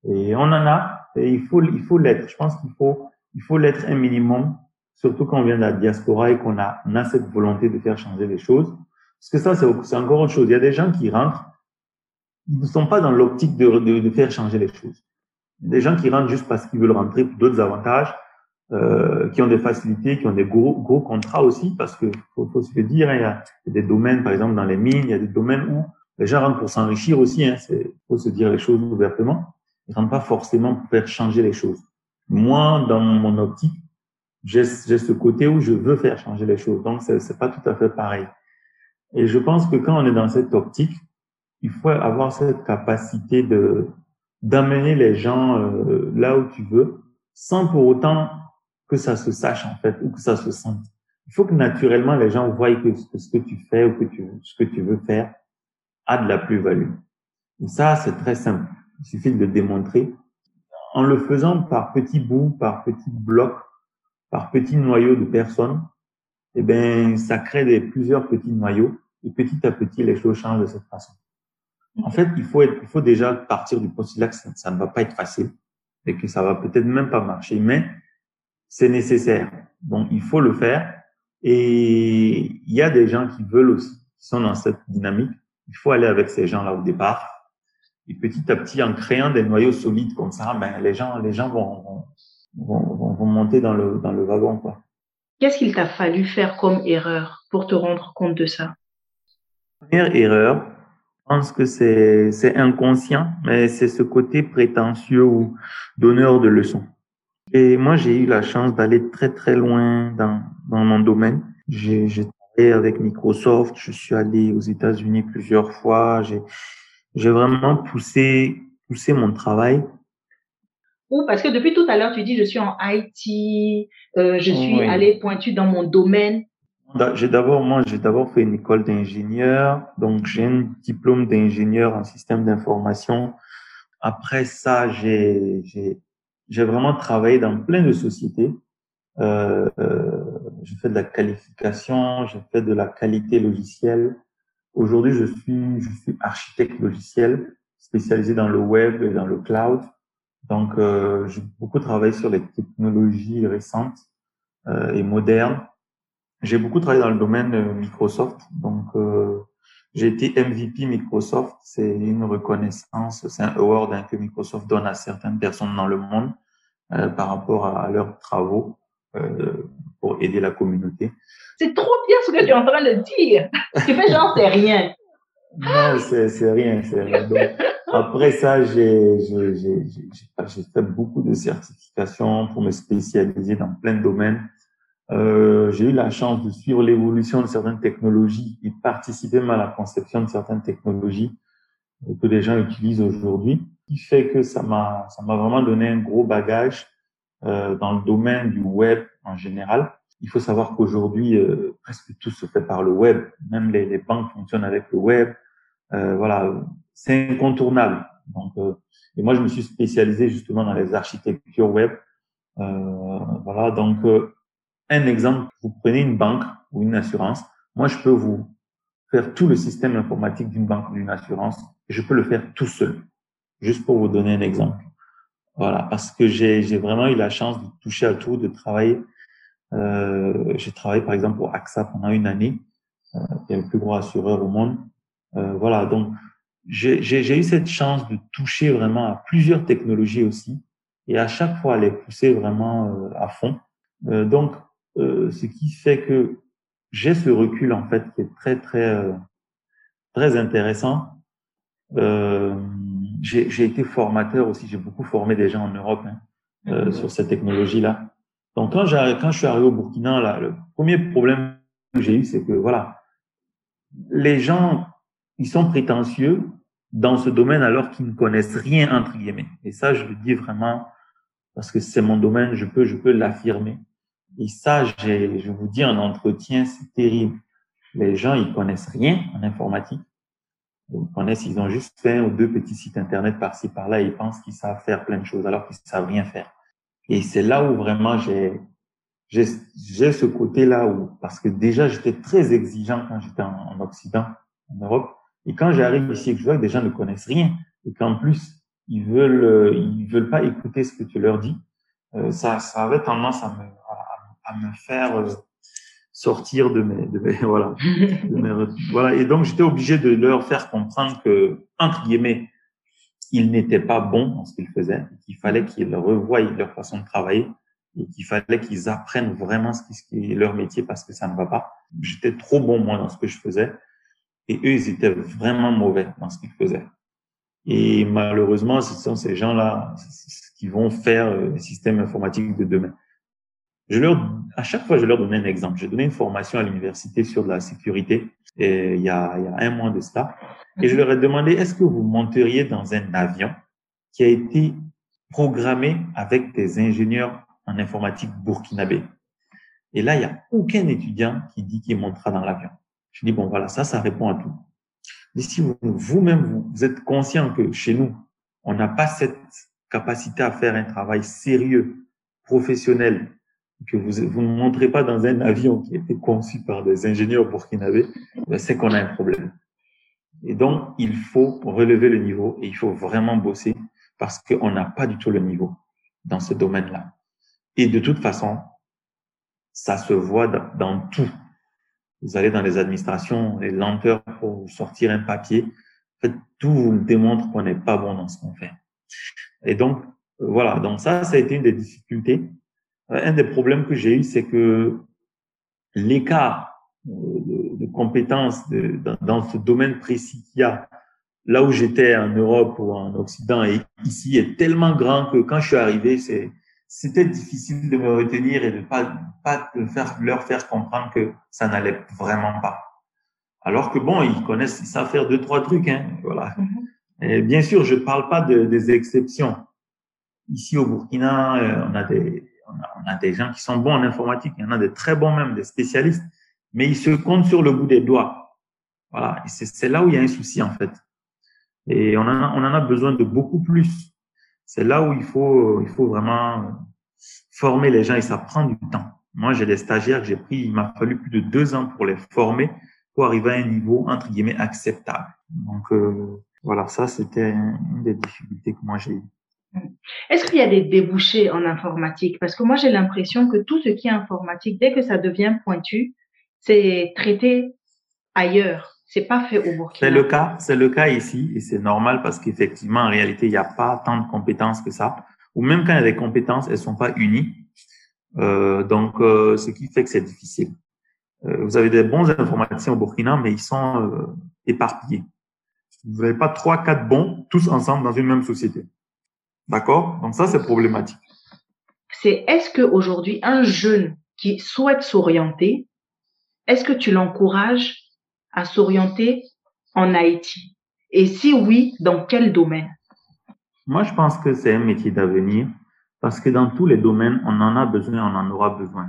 Et on en a, et il faut il faut l'être. Je pense qu'il faut il faut l'être un minimum surtout quand on vient de la diaspora et qu'on a, on a cette volonté de faire changer les choses. Parce que ça, c'est encore autre chose. Il y a des gens qui rentrent, ils ne sont pas dans l'optique de, de, de, faire changer les choses. Des gens qui rentrent juste parce qu'ils veulent rentrer pour d'autres avantages, euh, qui ont des facilités, qui ont des gros, gros contrats aussi, parce que faut, faut se le dire, hein, il, y a, des domaines, par exemple dans les mines, il y a des domaines où les gens rentrent pour s'enrichir aussi. Hein, faut se dire les choses ouvertement. Ils rentrent pas forcément pour faire changer les choses. Moi, dans mon optique, j'ai ce côté où je veux faire changer les choses. Donc, c'est pas tout à fait pareil. Et je pense que quand on est dans cette optique, il faut avoir cette capacité de d'amener les gens euh, là où tu veux, sans pour autant que ça se sache en fait ou que ça se sente. Il faut que naturellement les gens voient que, ce que tu fais ou que tu ce que tu veux faire a de la plus-value. Et ça, c'est très simple. Il suffit de le démontrer en le faisant par petits bouts, par petits blocs par petits noyaux de personnes, eh ben, ça crée des, plusieurs petits noyaux et petit à petit, les choses changent de cette façon. En fait, il faut être, il faut déjà partir du postulat que ça, ça, ne va pas être facile et que ça va peut-être même pas marcher, mais c'est nécessaire. Donc, il faut le faire. Et il y a des gens qui veulent aussi, qui sont dans cette dynamique. Il faut aller avec ces gens-là au départ. Et petit à petit, en créant des noyaux solides comme ça, ben, les gens, les gens vont, vont vont, vont, monter dans le, dans le wagon. quoi. Qu'est-ce qu'il t'a fallu faire comme erreur pour te rendre compte de ça? Première erreur, pense que c'est, c'est inconscient, mais c'est ce côté prétentieux ou donneur de leçons. Et moi, j'ai eu la chance d'aller très très loin dans, dans mon domaine. J'ai, j'ai travaillé avec Microsoft, je suis allé aux États-Unis plusieurs fois. J'ai, j'ai vraiment poussé, poussé mon travail ou parce que depuis tout à l'heure, tu dis je suis en IT, euh, je suis oui. allé pointu dans mon domaine. J'ai d'abord, moi, j'ai d'abord fait une école d'ingénieur, donc j'ai un diplôme d'ingénieur en système d'information. Après ça, j'ai, j'ai, j'ai vraiment travaillé dans plein de sociétés. Euh, euh, j'ai fait de la qualification, j'ai fait de la qualité logicielle. Aujourd'hui, je suis, je suis architecte logiciel spécialisé dans le web et dans le cloud. Donc, euh, j'ai beaucoup travaillé sur les technologies récentes euh, et modernes. J'ai beaucoup travaillé dans le domaine euh, Microsoft. Donc, euh, j'ai été MVP Microsoft. C'est une reconnaissance, c'est un award hein, que Microsoft donne à certaines personnes dans le monde euh, par rapport à, à leurs travaux. pour aider la communauté. C'est trop bien ce que tu es en train de dire. Tu fais genre, c'est rien. Non, c'est, rien, c'est rien. Donc, après ça, j'ai, j'ai, j'ai, j'ai, fait beaucoup de certifications pour me spécialiser dans plein de domaines. Euh, j'ai eu la chance de suivre l'évolution de certaines technologies et participer même à la conception de certaines technologies que les gens utilisent aujourd'hui, qui fait que ça m'a, ça m'a vraiment donné un gros bagage euh, dans le domaine du web en général. Il faut savoir qu'aujourd'hui, euh, presque tout se fait par le web. Même les, les banques fonctionnent avec le web. Euh, voilà, c'est incontournable. Donc, euh, et moi, je me suis spécialisé justement dans les architectures web. Euh, voilà, donc un exemple, vous prenez une banque ou une assurance. Moi, je peux vous faire tout le système informatique d'une banque ou d'une assurance. Je peux le faire tout seul, juste pour vous donner un exemple. Voilà, parce que j'ai vraiment eu la chance de toucher à tout, de travailler. Euh, j'ai travaillé par exemple pour AXA pendant une année, euh, qui est le plus gros assureur au monde. Euh, voilà, donc j'ai eu cette chance de toucher vraiment à plusieurs technologies aussi, et à chaque fois les pousser vraiment euh, à fond. Euh, donc, euh, ce qui fait que j'ai ce recul en fait qui est très très très intéressant. j'ai été formateur aussi, j'ai beaucoup formé des gens en Europe hein, sur cette technologie-là. Donc quand, quand je suis arrivé au Burkina, là, le premier problème que j'ai eu, c'est que voilà, les gens ils sont prétentieux dans ce domaine alors qu'ils ne connaissent rien entre guillemets. Et ça, je le dis vraiment parce que c'est mon domaine, je peux, je peux l'affirmer. Et ça, je vous dis en entretien, c'est terrible. Les gens, ils connaissent rien en informatique. Ils connaissent, ils ont juste fait un ou deux petits sites internet par-ci par-là et ils pensent qu'ils savent faire plein de choses alors qu'ils savent rien faire. Et c'est là où vraiment j'ai, j'ai, ce côté-là où, parce que déjà j'étais très exigeant quand j'étais en, en Occident, en Europe. Et quand j'arrive ici et que je vois que des gens ne connaissent rien et qu'en plus ils veulent ils veulent pas écouter ce que tu leur dis, euh, ça ça avait tendance à me à, me faire euh, sortir de mes, de mes voilà de mes, voilà et donc j'étais obligé de leur faire comprendre que entre guillemets ils n'étaient pas bons dans ce qu'ils faisaient, qu'il fallait qu'ils revoient leur façon de travailler et qu'il fallait qu'ils apprennent vraiment ce qui est leur métier parce que ça ne va pas. J'étais trop bon moi dans ce que je faisais et eux, ils étaient vraiment mauvais dans ce qu'ils faisaient. Et malheureusement, ce sont ces gens-là qui vont faire euh, les systèmes informatiques de demain. Je leur, à chaque fois, je leur donnais un exemple. J'ai donné une formation à l'université sur la sécurité et il, y a, il y a un mois de cela. Et je leur ai demandé, est-ce que vous monteriez dans un avion qui a été programmé avec des ingénieurs en informatique burkinabé? Et là, il n'y a aucun étudiant qui dit qu'il montera dans l'avion. Je dis, bon, voilà, ça, ça répond à tout. Mais si vous-même, vous, êtes conscient que chez nous, on n'a pas cette capacité à faire un travail sérieux, professionnel, que vous, vous ne montrez pas dans un avion qui a été conçu par des ingénieurs burkinabés, ben c'est qu'on a un problème. Et donc, il faut relever le niveau et il faut vraiment bosser parce qu'on n'a pas du tout le niveau dans ce domaine-là. Et de toute façon, ça se voit dans, dans tout vous allez dans les administrations, les lenteurs pour sortir un papier. En fait, tout vous démontre qu'on n'est pas bon dans ce qu'on fait. Et donc, euh, voilà. Donc ça, ça a été une des difficultés. Euh, un des problèmes que j'ai eu, c'est que l'écart euh, de, de compétences de, dans, dans, ce domaine précis qu'il y a là où j'étais en Europe ou en Occident et ici est tellement grand que quand je suis arrivé, c'est c'était difficile de me retenir et de pas pas de faire leur faire comprendre que ça n'allait vraiment pas. Alors que bon, ils connaissent, ils savent faire deux trois trucs, hein, voilà. Mm-hmm. Et bien sûr, je parle pas de, des exceptions. Ici au Burkina, euh, on a des on a, des gens qui sont bons en informatique, il y en a des très bons même, des spécialistes, mais ils se comptent sur le bout des doigts. Voilà, c'est là où il y a un souci en fait. Et on en a, on en a besoin de beaucoup plus c'est là où il faut, il faut vraiment former les gens et ça prend du temps. Moi, j'ai des stagiaires que j'ai pris, il m'a fallu plus de deux ans pour les former pour arriver à un niveau, entre guillemets, acceptable. Donc, euh, voilà, ça, c'était une des difficultés que moi j'ai eues. Est-ce qu'il y a des débouchés en informatique? Parce que moi, j'ai l'impression que tout ce qui est informatique, dès que ça devient pointu, c'est traité ailleurs. C'est pas fait au Burkina. C'est le cas, c'est le cas ici et c'est normal parce qu'effectivement, en réalité, il n'y a pas tant de compétences que ça. Ou même quand il y a des compétences, elles sont pas unies. Euh, donc, euh, ce qui fait que c'est difficile. Euh, vous avez des bons informaticiens au Burkina, mais ils sont euh, éparpillés. Vous n'avez pas trois, quatre bons tous ensemble dans une même société. D'accord? Donc ça, c'est problématique. C'est est-ce que aujourd'hui un jeune qui souhaite s'orienter, est-ce que tu l'encourages à s'orienter en Haïti? Et si oui, dans quel domaine? Moi, je pense que c'est un métier d'avenir parce que dans tous les domaines, on en a besoin, on en aura besoin.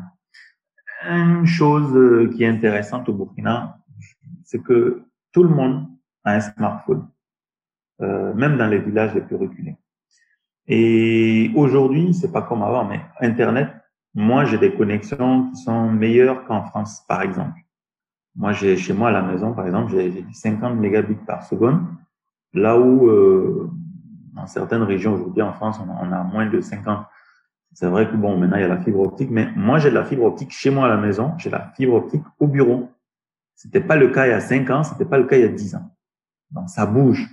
Une chose euh, qui est intéressante au Burkina, c'est que tout le monde a un smartphone, euh, même dans les villages les plus reculés. Et aujourd'hui, c'est pas comme avant, mais Internet, moi, j'ai des connexions qui sont meilleures qu'en France, par exemple. Moi, j'ai chez moi à la maison, par exemple, j'ai 50 mégabits par seconde, là où euh, dans certaines régions aujourd'hui en France, on on a moins de 50. C'est vrai que bon, maintenant il y a la fibre optique, mais moi j'ai de la fibre optique chez moi à la maison, j'ai la fibre optique au bureau. C'était pas le cas il y a 5 ans, c'était pas le cas il y a 10 ans. Donc ça bouge.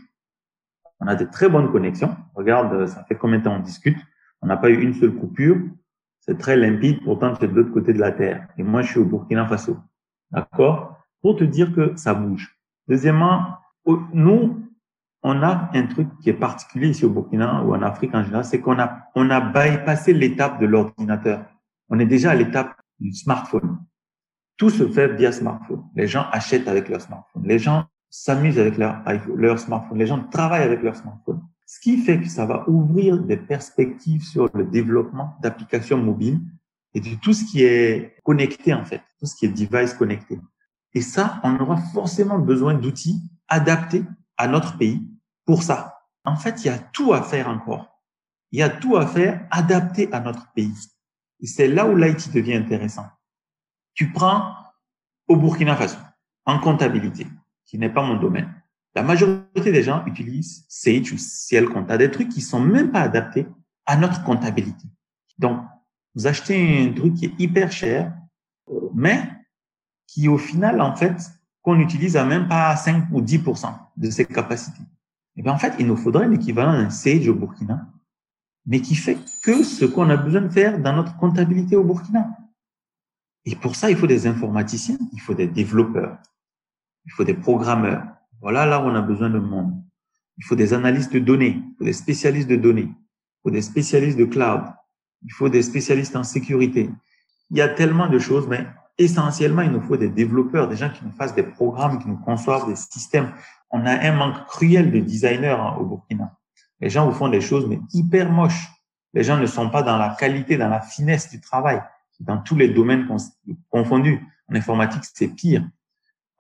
On a de très bonnes connexions. Regarde, ça fait combien de temps on discute? On n'a pas eu une seule coupure. C'est très limpide, pourtant c'est de l'autre côté de la Terre. Et moi, je suis au Burkina Faso. D'accord? Pour te dire que ça bouge. Deuxièmement, nous, on a un truc qui est particulier ici au Burkina ou en Afrique en général, c'est qu'on a, on a bypassé l'étape de l'ordinateur. On est déjà à l'étape du smartphone. Tout se fait via smartphone. Les gens achètent avec leur smartphone. Les gens s'amusent avec leur, leur smartphone. Les gens travaillent avec leur smartphone. Ce qui fait que ça va ouvrir des perspectives sur le développement d'applications mobiles et de tout ce qui est connecté, en fait, tout ce qui est device connecté. Et ça, on aura forcément besoin d'outils adaptés à notre pays pour ça. En fait, il y a tout à faire encore. Il y a tout à faire adapté à notre pays. Et c'est là où l'IT devient intéressant. Tu prends au Burkina Faso, en comptabilité, qui n'est pas mon domaine. La majorité des gens utilisent Sage ou Ciel Compta, des trucs qui sont même pas adaptés à notre comptabilité. Donc, vous achetez un truc qui est hyper cher, mais qui au final, en fait, qu'on utilise à même pas 5 ou 10% de ses capacités. Et eh bien, en fait, il nous faudrait l'équivalent d'un Sage au Burkina, mais qui fait que ce qu'on a besoin de faire dans notre comptabilité au Burkina. Et pour ça, il faut des informaticiens, il faut des développeurs, il faut des programmeurs. Voilà là où on a besoin de monde. Il faut des analystes de données, il faut des spécialistes de données, il faut des spécialistes de cloud, il faut des spécialistes en sécurité. Il y a tellement de choses, mais essentiellement, il nous faut des développeurs, des gens qui nous fassent des programmes, qui nous conçoivent des systèmes. On a un manque cruel de designers hein, au Burkina. Les gens vous font des choses, mais hyper moches. Les gens ne sont pas dans la qualité, dans la finesse du travail, dans tous les domaines confondus. En informatique, c'est pire.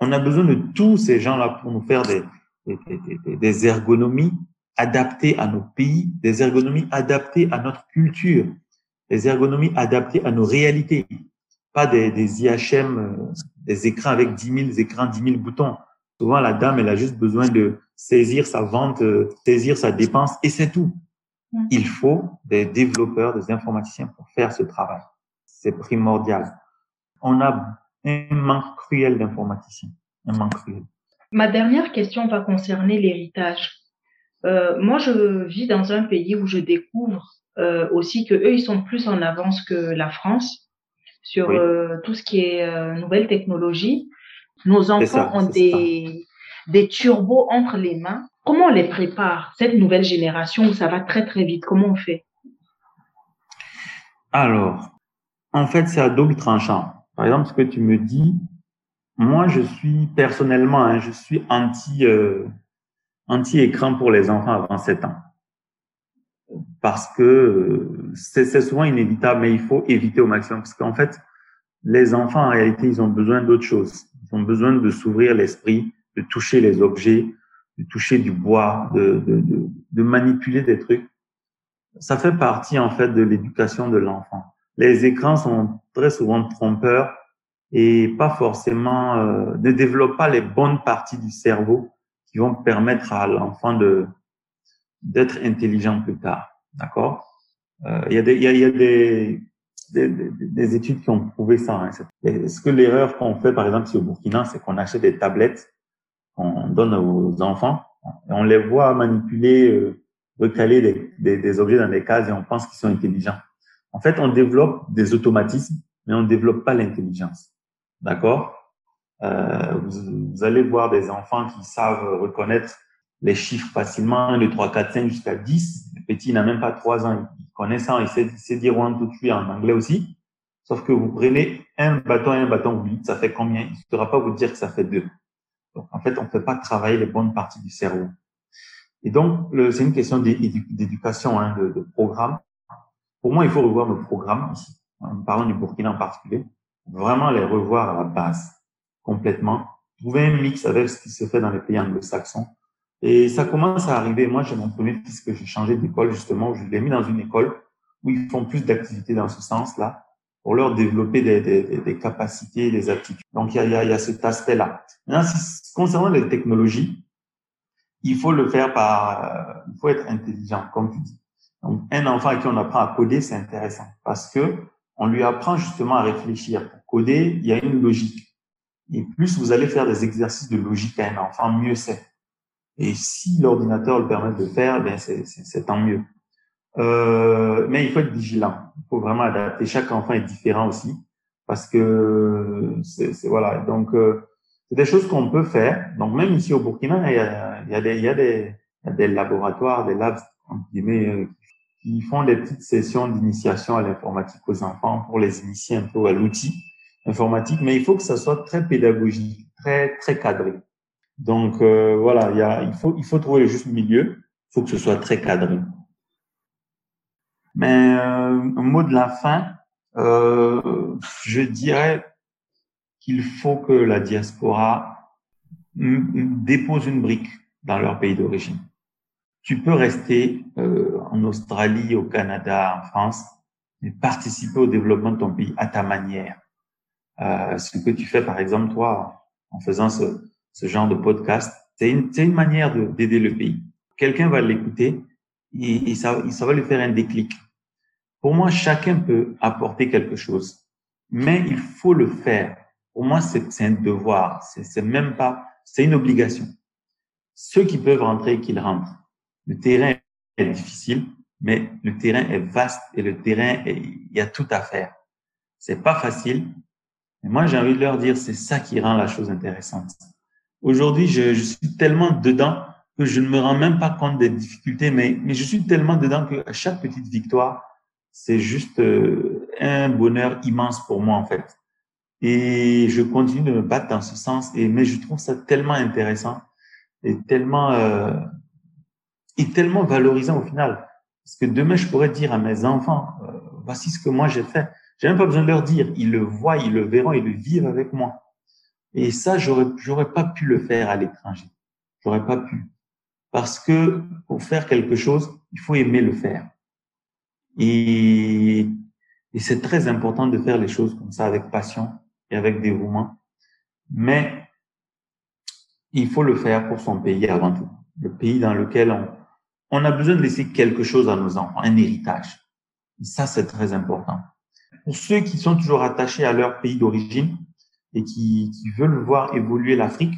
On a besoin de tous ces gens-là pour nous faire des, des, des, des ergonomies adaptées à nos pays, des ergonomies adaptées à notre culture, des ergonomies adaptées à nos réalités, pas des, des IHM, euh, des écrans avec 10 000 écrans, 10 000 boutons. Souvent, la dame, elle a juste besoin de saisir sa vente, euh, saisir sa dépense, et c'est tout. Il faut des développeurs, des informaticiens pour faire ce travail. C'est primordial. On a un manque cruel d'informaticiens, un manque cruel. Ma dernière question va concerner l'héritage. Euh, moi, je vis dans un pays où je découvre euh, aussi que eux, ils sont plus en avance que la France sur oui. euh, tout ce qui est nouvelles technologies. Nos enfants ça, ont des, des turbos entre les mains. Comment on les prépare, cette nouvelle génération où ça va très très vite? Comment on fait? Alors, en fait, c'est à double tranchant. Par exemple, ce que tu me dis, moi, je suis personnellement, hein, je suis anti euh, anti écran pour les enfants avant 7 ans parce que c'est souvent inévitable, mais il faut éviter au maximum parce qu'en fait, les enfants en réalité, ils ont besoin d'autre chose. Ils ont besoin de s'ouvrir l'esprit, de toucher les objets, de toucher du bois, de, de, de, de manipuler des trucs. Ça fait partie en fait de l'éducation de l'enfant. Les écrans sont très souvent trompeurs et pas forcément euh, ne développent pas les bonnes parties du cerveau qui vont permettre à l'enfant de d'être intelligent plus tard. D'accord? Euh, Il y a, des, il y a, y a des, des, des, études qui ont prouvé ça. Hein. Est-ce que l'erreur qu'on fait, par exemple, sur au Burkina, c'est qu'on achète des tablettes qu'on donne aux enfants et on les voit manipuler, euh, recaler des, des, des, objets dans des cases et on pense qu'ils sont intelligents. En fait, on développe des automatismes, mais on ne développe pas l'intelligence. D'accord? Euh, vous, vous, allez voir des enfants qui savent reconnaître les chiffres facilement, 1, 2, 3, 4, 5 jusqu'à 10. Le petit n'a même pas 3 ans, il connaît ça, il sait, il sait dire one, two, three en anglais aussi. Sauf que vous prenez un bâton et un bâton, vous dites ça fait combien? Il ne saura pas vous dire que ça fait deux. Donc, en fait, on ne peut pas travailler les bonnes parties du cerveau. Et donc, c'est une question d'éducation, hein, de, de, programme. Pour moi, il faut revoir nos programmes ici. En parlant du Burkina en particulier, vraiment les revoir à la base, complètement. Trouver un mix avec ce qui se fait dans les pays anglo-saxons. Et ça commence à arriver. Moi, j'ai mon premier fils que j'ai changé d'école, justement, je l'ai mis dans une école où ils font plus d'activités dans ce sens-là pour leur développer des, des, des, capacités, des aptitudes. Donc, il y a, il y a, il y a cet aspect-là. Maintenant, concernant les technologies, il faut le faire par, euh, il faut être intelligent, comme tu dis. Donc, un enfant à qui on apprend à coder, c'est intéressant parce que on lui apprend justement à réfléchir. Pour coder, il y a une logique. Et plus vous allez faire des exercices de logique à un enfant, mieux c'est. Et si l'ordinateur le permet de faire, ben c'est tant mieux. Euh, mais il faut être vigilant. Il faut vraiment adapter. Chaque enfant est différent aussi, parce que c'est voilà. Donc euh, c'est des choses qu'on peut faire. Donc même ici au Burkina, il y a, il y a, des, il y a des, il y a des laboratoires, des labs euh, qui font des petites sessions d'initiation à l'informatique aux enfants pour les initier un peu à l'outil informatique. Mais il faut que ça soit très pédagogique, très très cadré. Donc euh, voilà, il, y a, il faut il faut trouver le juste milieu. Il faut que ce soit très cadré. Mais euh, un mot de la fin, euh, je dirais qu'il faut que la diaspora dépose une brique dans leur pays d'origine. Tu peux rester euh, en Australie, au Canada, en France, et participer au développement de ton pays à ta manière. Euh, ce que tu fais, par exemple, toi, en faisant ce, ce genre de podcast, c'est une, une manière d'aider le pays. Quelqu'un va l'écouter et, et ça, ça va lui faire un déclic. Pour moi, chacun peut apporter quelque chose, mais il faut le faire. Pour moi, c'est un devoir. C'est même pas, c'est une obligation. Ceux qui peuvent rentrer, qu'ils rentrent. Le terrain est difficile, mais le terrain est vaste et le terrain, il y a tout à faire. C'est pas facile. Mais moi, j'ai envie de leur dire, c'est ça qui rend la chose intéressante. Aujourd'hui, je, je, suis tellement dedans que je ne me rends même pas compte des difficultés, mais, mais je suis tellement dedans que chaque petite victoire, c'est juste euh, un bonheur immense pour moi, en fait. Et je continue de me battre dans ce sens, et, mais je trouve ça tellement intéressant et tellement, euh, et tellement valorisant au final. Parce que demain, je pourrais dire à mes enfants, euh, voici ce que moi j'ai fait. J'ai même pas besoin de leur dire. Ils le voient, ils le verront, ils le vivent avec moi. Et ça, j'aurais, j'aurais pas pu le faire à l'étranger. J'aurais pas pu. Parce que pour faire quelque chose, il faut aimer le faire. Et, et c'est très important de faire les choses comme ça avec passion et avec dévouement. Mais il faut le faire pour son pays avant tout. Le pays dans lequel on, on a besoin de laisser quelque chose à nos enfants, un héritage. Et ça, c'est très important. Pour ceux qui sont toujours attachés à leur pays d'origine et qui, qui, veulent voir évoluer l'Afrique,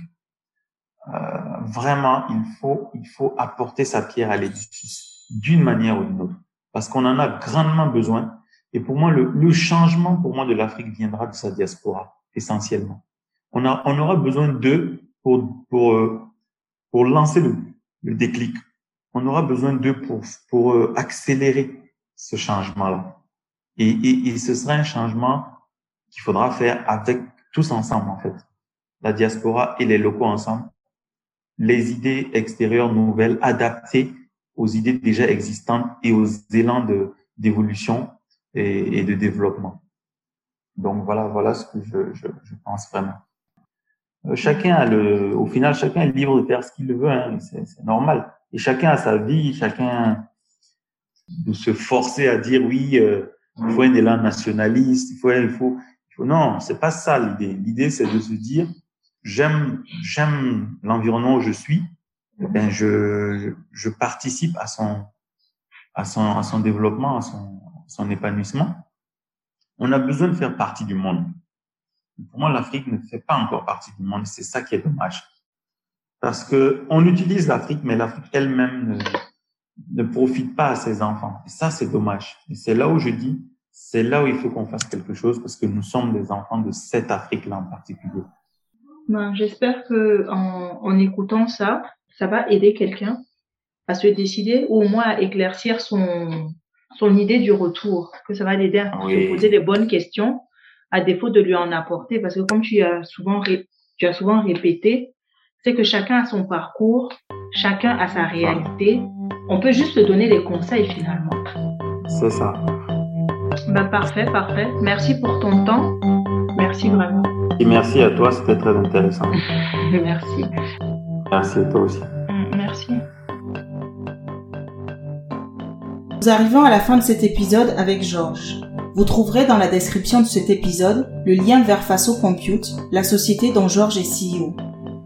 euh, vraiment, il faut, il faut apporter sa pierre à l'édifice d'une manière ou d'une autre, parce qu'on en a grandement besoin. Et pour moi, le, le changement pour moi de l'Afrique viendra de sa diaspora essentiellement. On, a, on aura besoin d'eux pour, pour, euh, pour lancer le, le déclic. On aura besoin d'eux pour, pour euh, accélérer ce changement-là. Et, et, et ce sera un changement qu'il faudra faire avec tous ensemble, en fait. La diaspora et les locaux ensemble. Les idées extérieures nouvelles adaptées aux idées déjà existantes et aux élans d'évolution et, et de développement. Donc voilà, voilà ce que je, je, je pense vraiment. Euh, chacun a le, au final, chacun est libre de faire ce qu'il veut, hein, c'est normal. Et chacun a sa vie, chacun de se forcer à dire oui, euh, il faut un élan nationaliste, il faut, il faut, il faut. Non, c'est pas ça l'idée. L'idée, c'est de se dire j'aime, j'aime l'environnement où je suis. Ben je, je participe à son, à son, à son développement, à son, son épanouissement on a besoin de faire partie du monde. Pour moi, l'Afrique ne fait pas encore partie du monde. C'est ça qui est dommage. Parce que on utilise l'Afrique, mais l'Afrique elle-même ne, ne, profite pas à ses enfants. Et ça, c'est dommage. Et c'est là où je dis, c'est là où il faut qu'on fasse quelque chose parce que nous sommes des enfants de cette Afrique-là en particulier. Ben, J'espère que en, en écoutant ça, ça va aider quelqu'un à se décider ou au moins à éclaircir son, son idée du retour, que ça va l'aider à Oui. se poser les bonnes questions à défaut de lui en apporter parce que comme tu as souvent, ré- tu as souvent répété, c'est que chacun a son parcours, chacun a sa réalité. On peut juste te donner des conseils finalement. C'est ça. Ben, parfait, parfait. Merci pour ton temps. Merci vraiment. Et merci à toi, c'était très intéressant. Merci. Merci à toi aussi. Mm, Merci. Nous arrivons à la fin de cet épisode avec Georges. Vous trouverez dans la description de cet épisode le lien vers Faso Compute, la société dont Georges est CEO.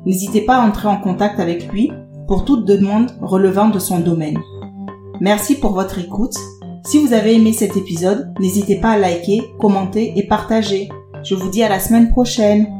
N'hésitez pas à entrer en contact avec lui pour toute demande relevant de son domaine. Merci pour votre écoute. Si vous avez aimé cet épisode, n'hésitez pas à liker, commenter et partager. Je vous dis à la semaine prochaine.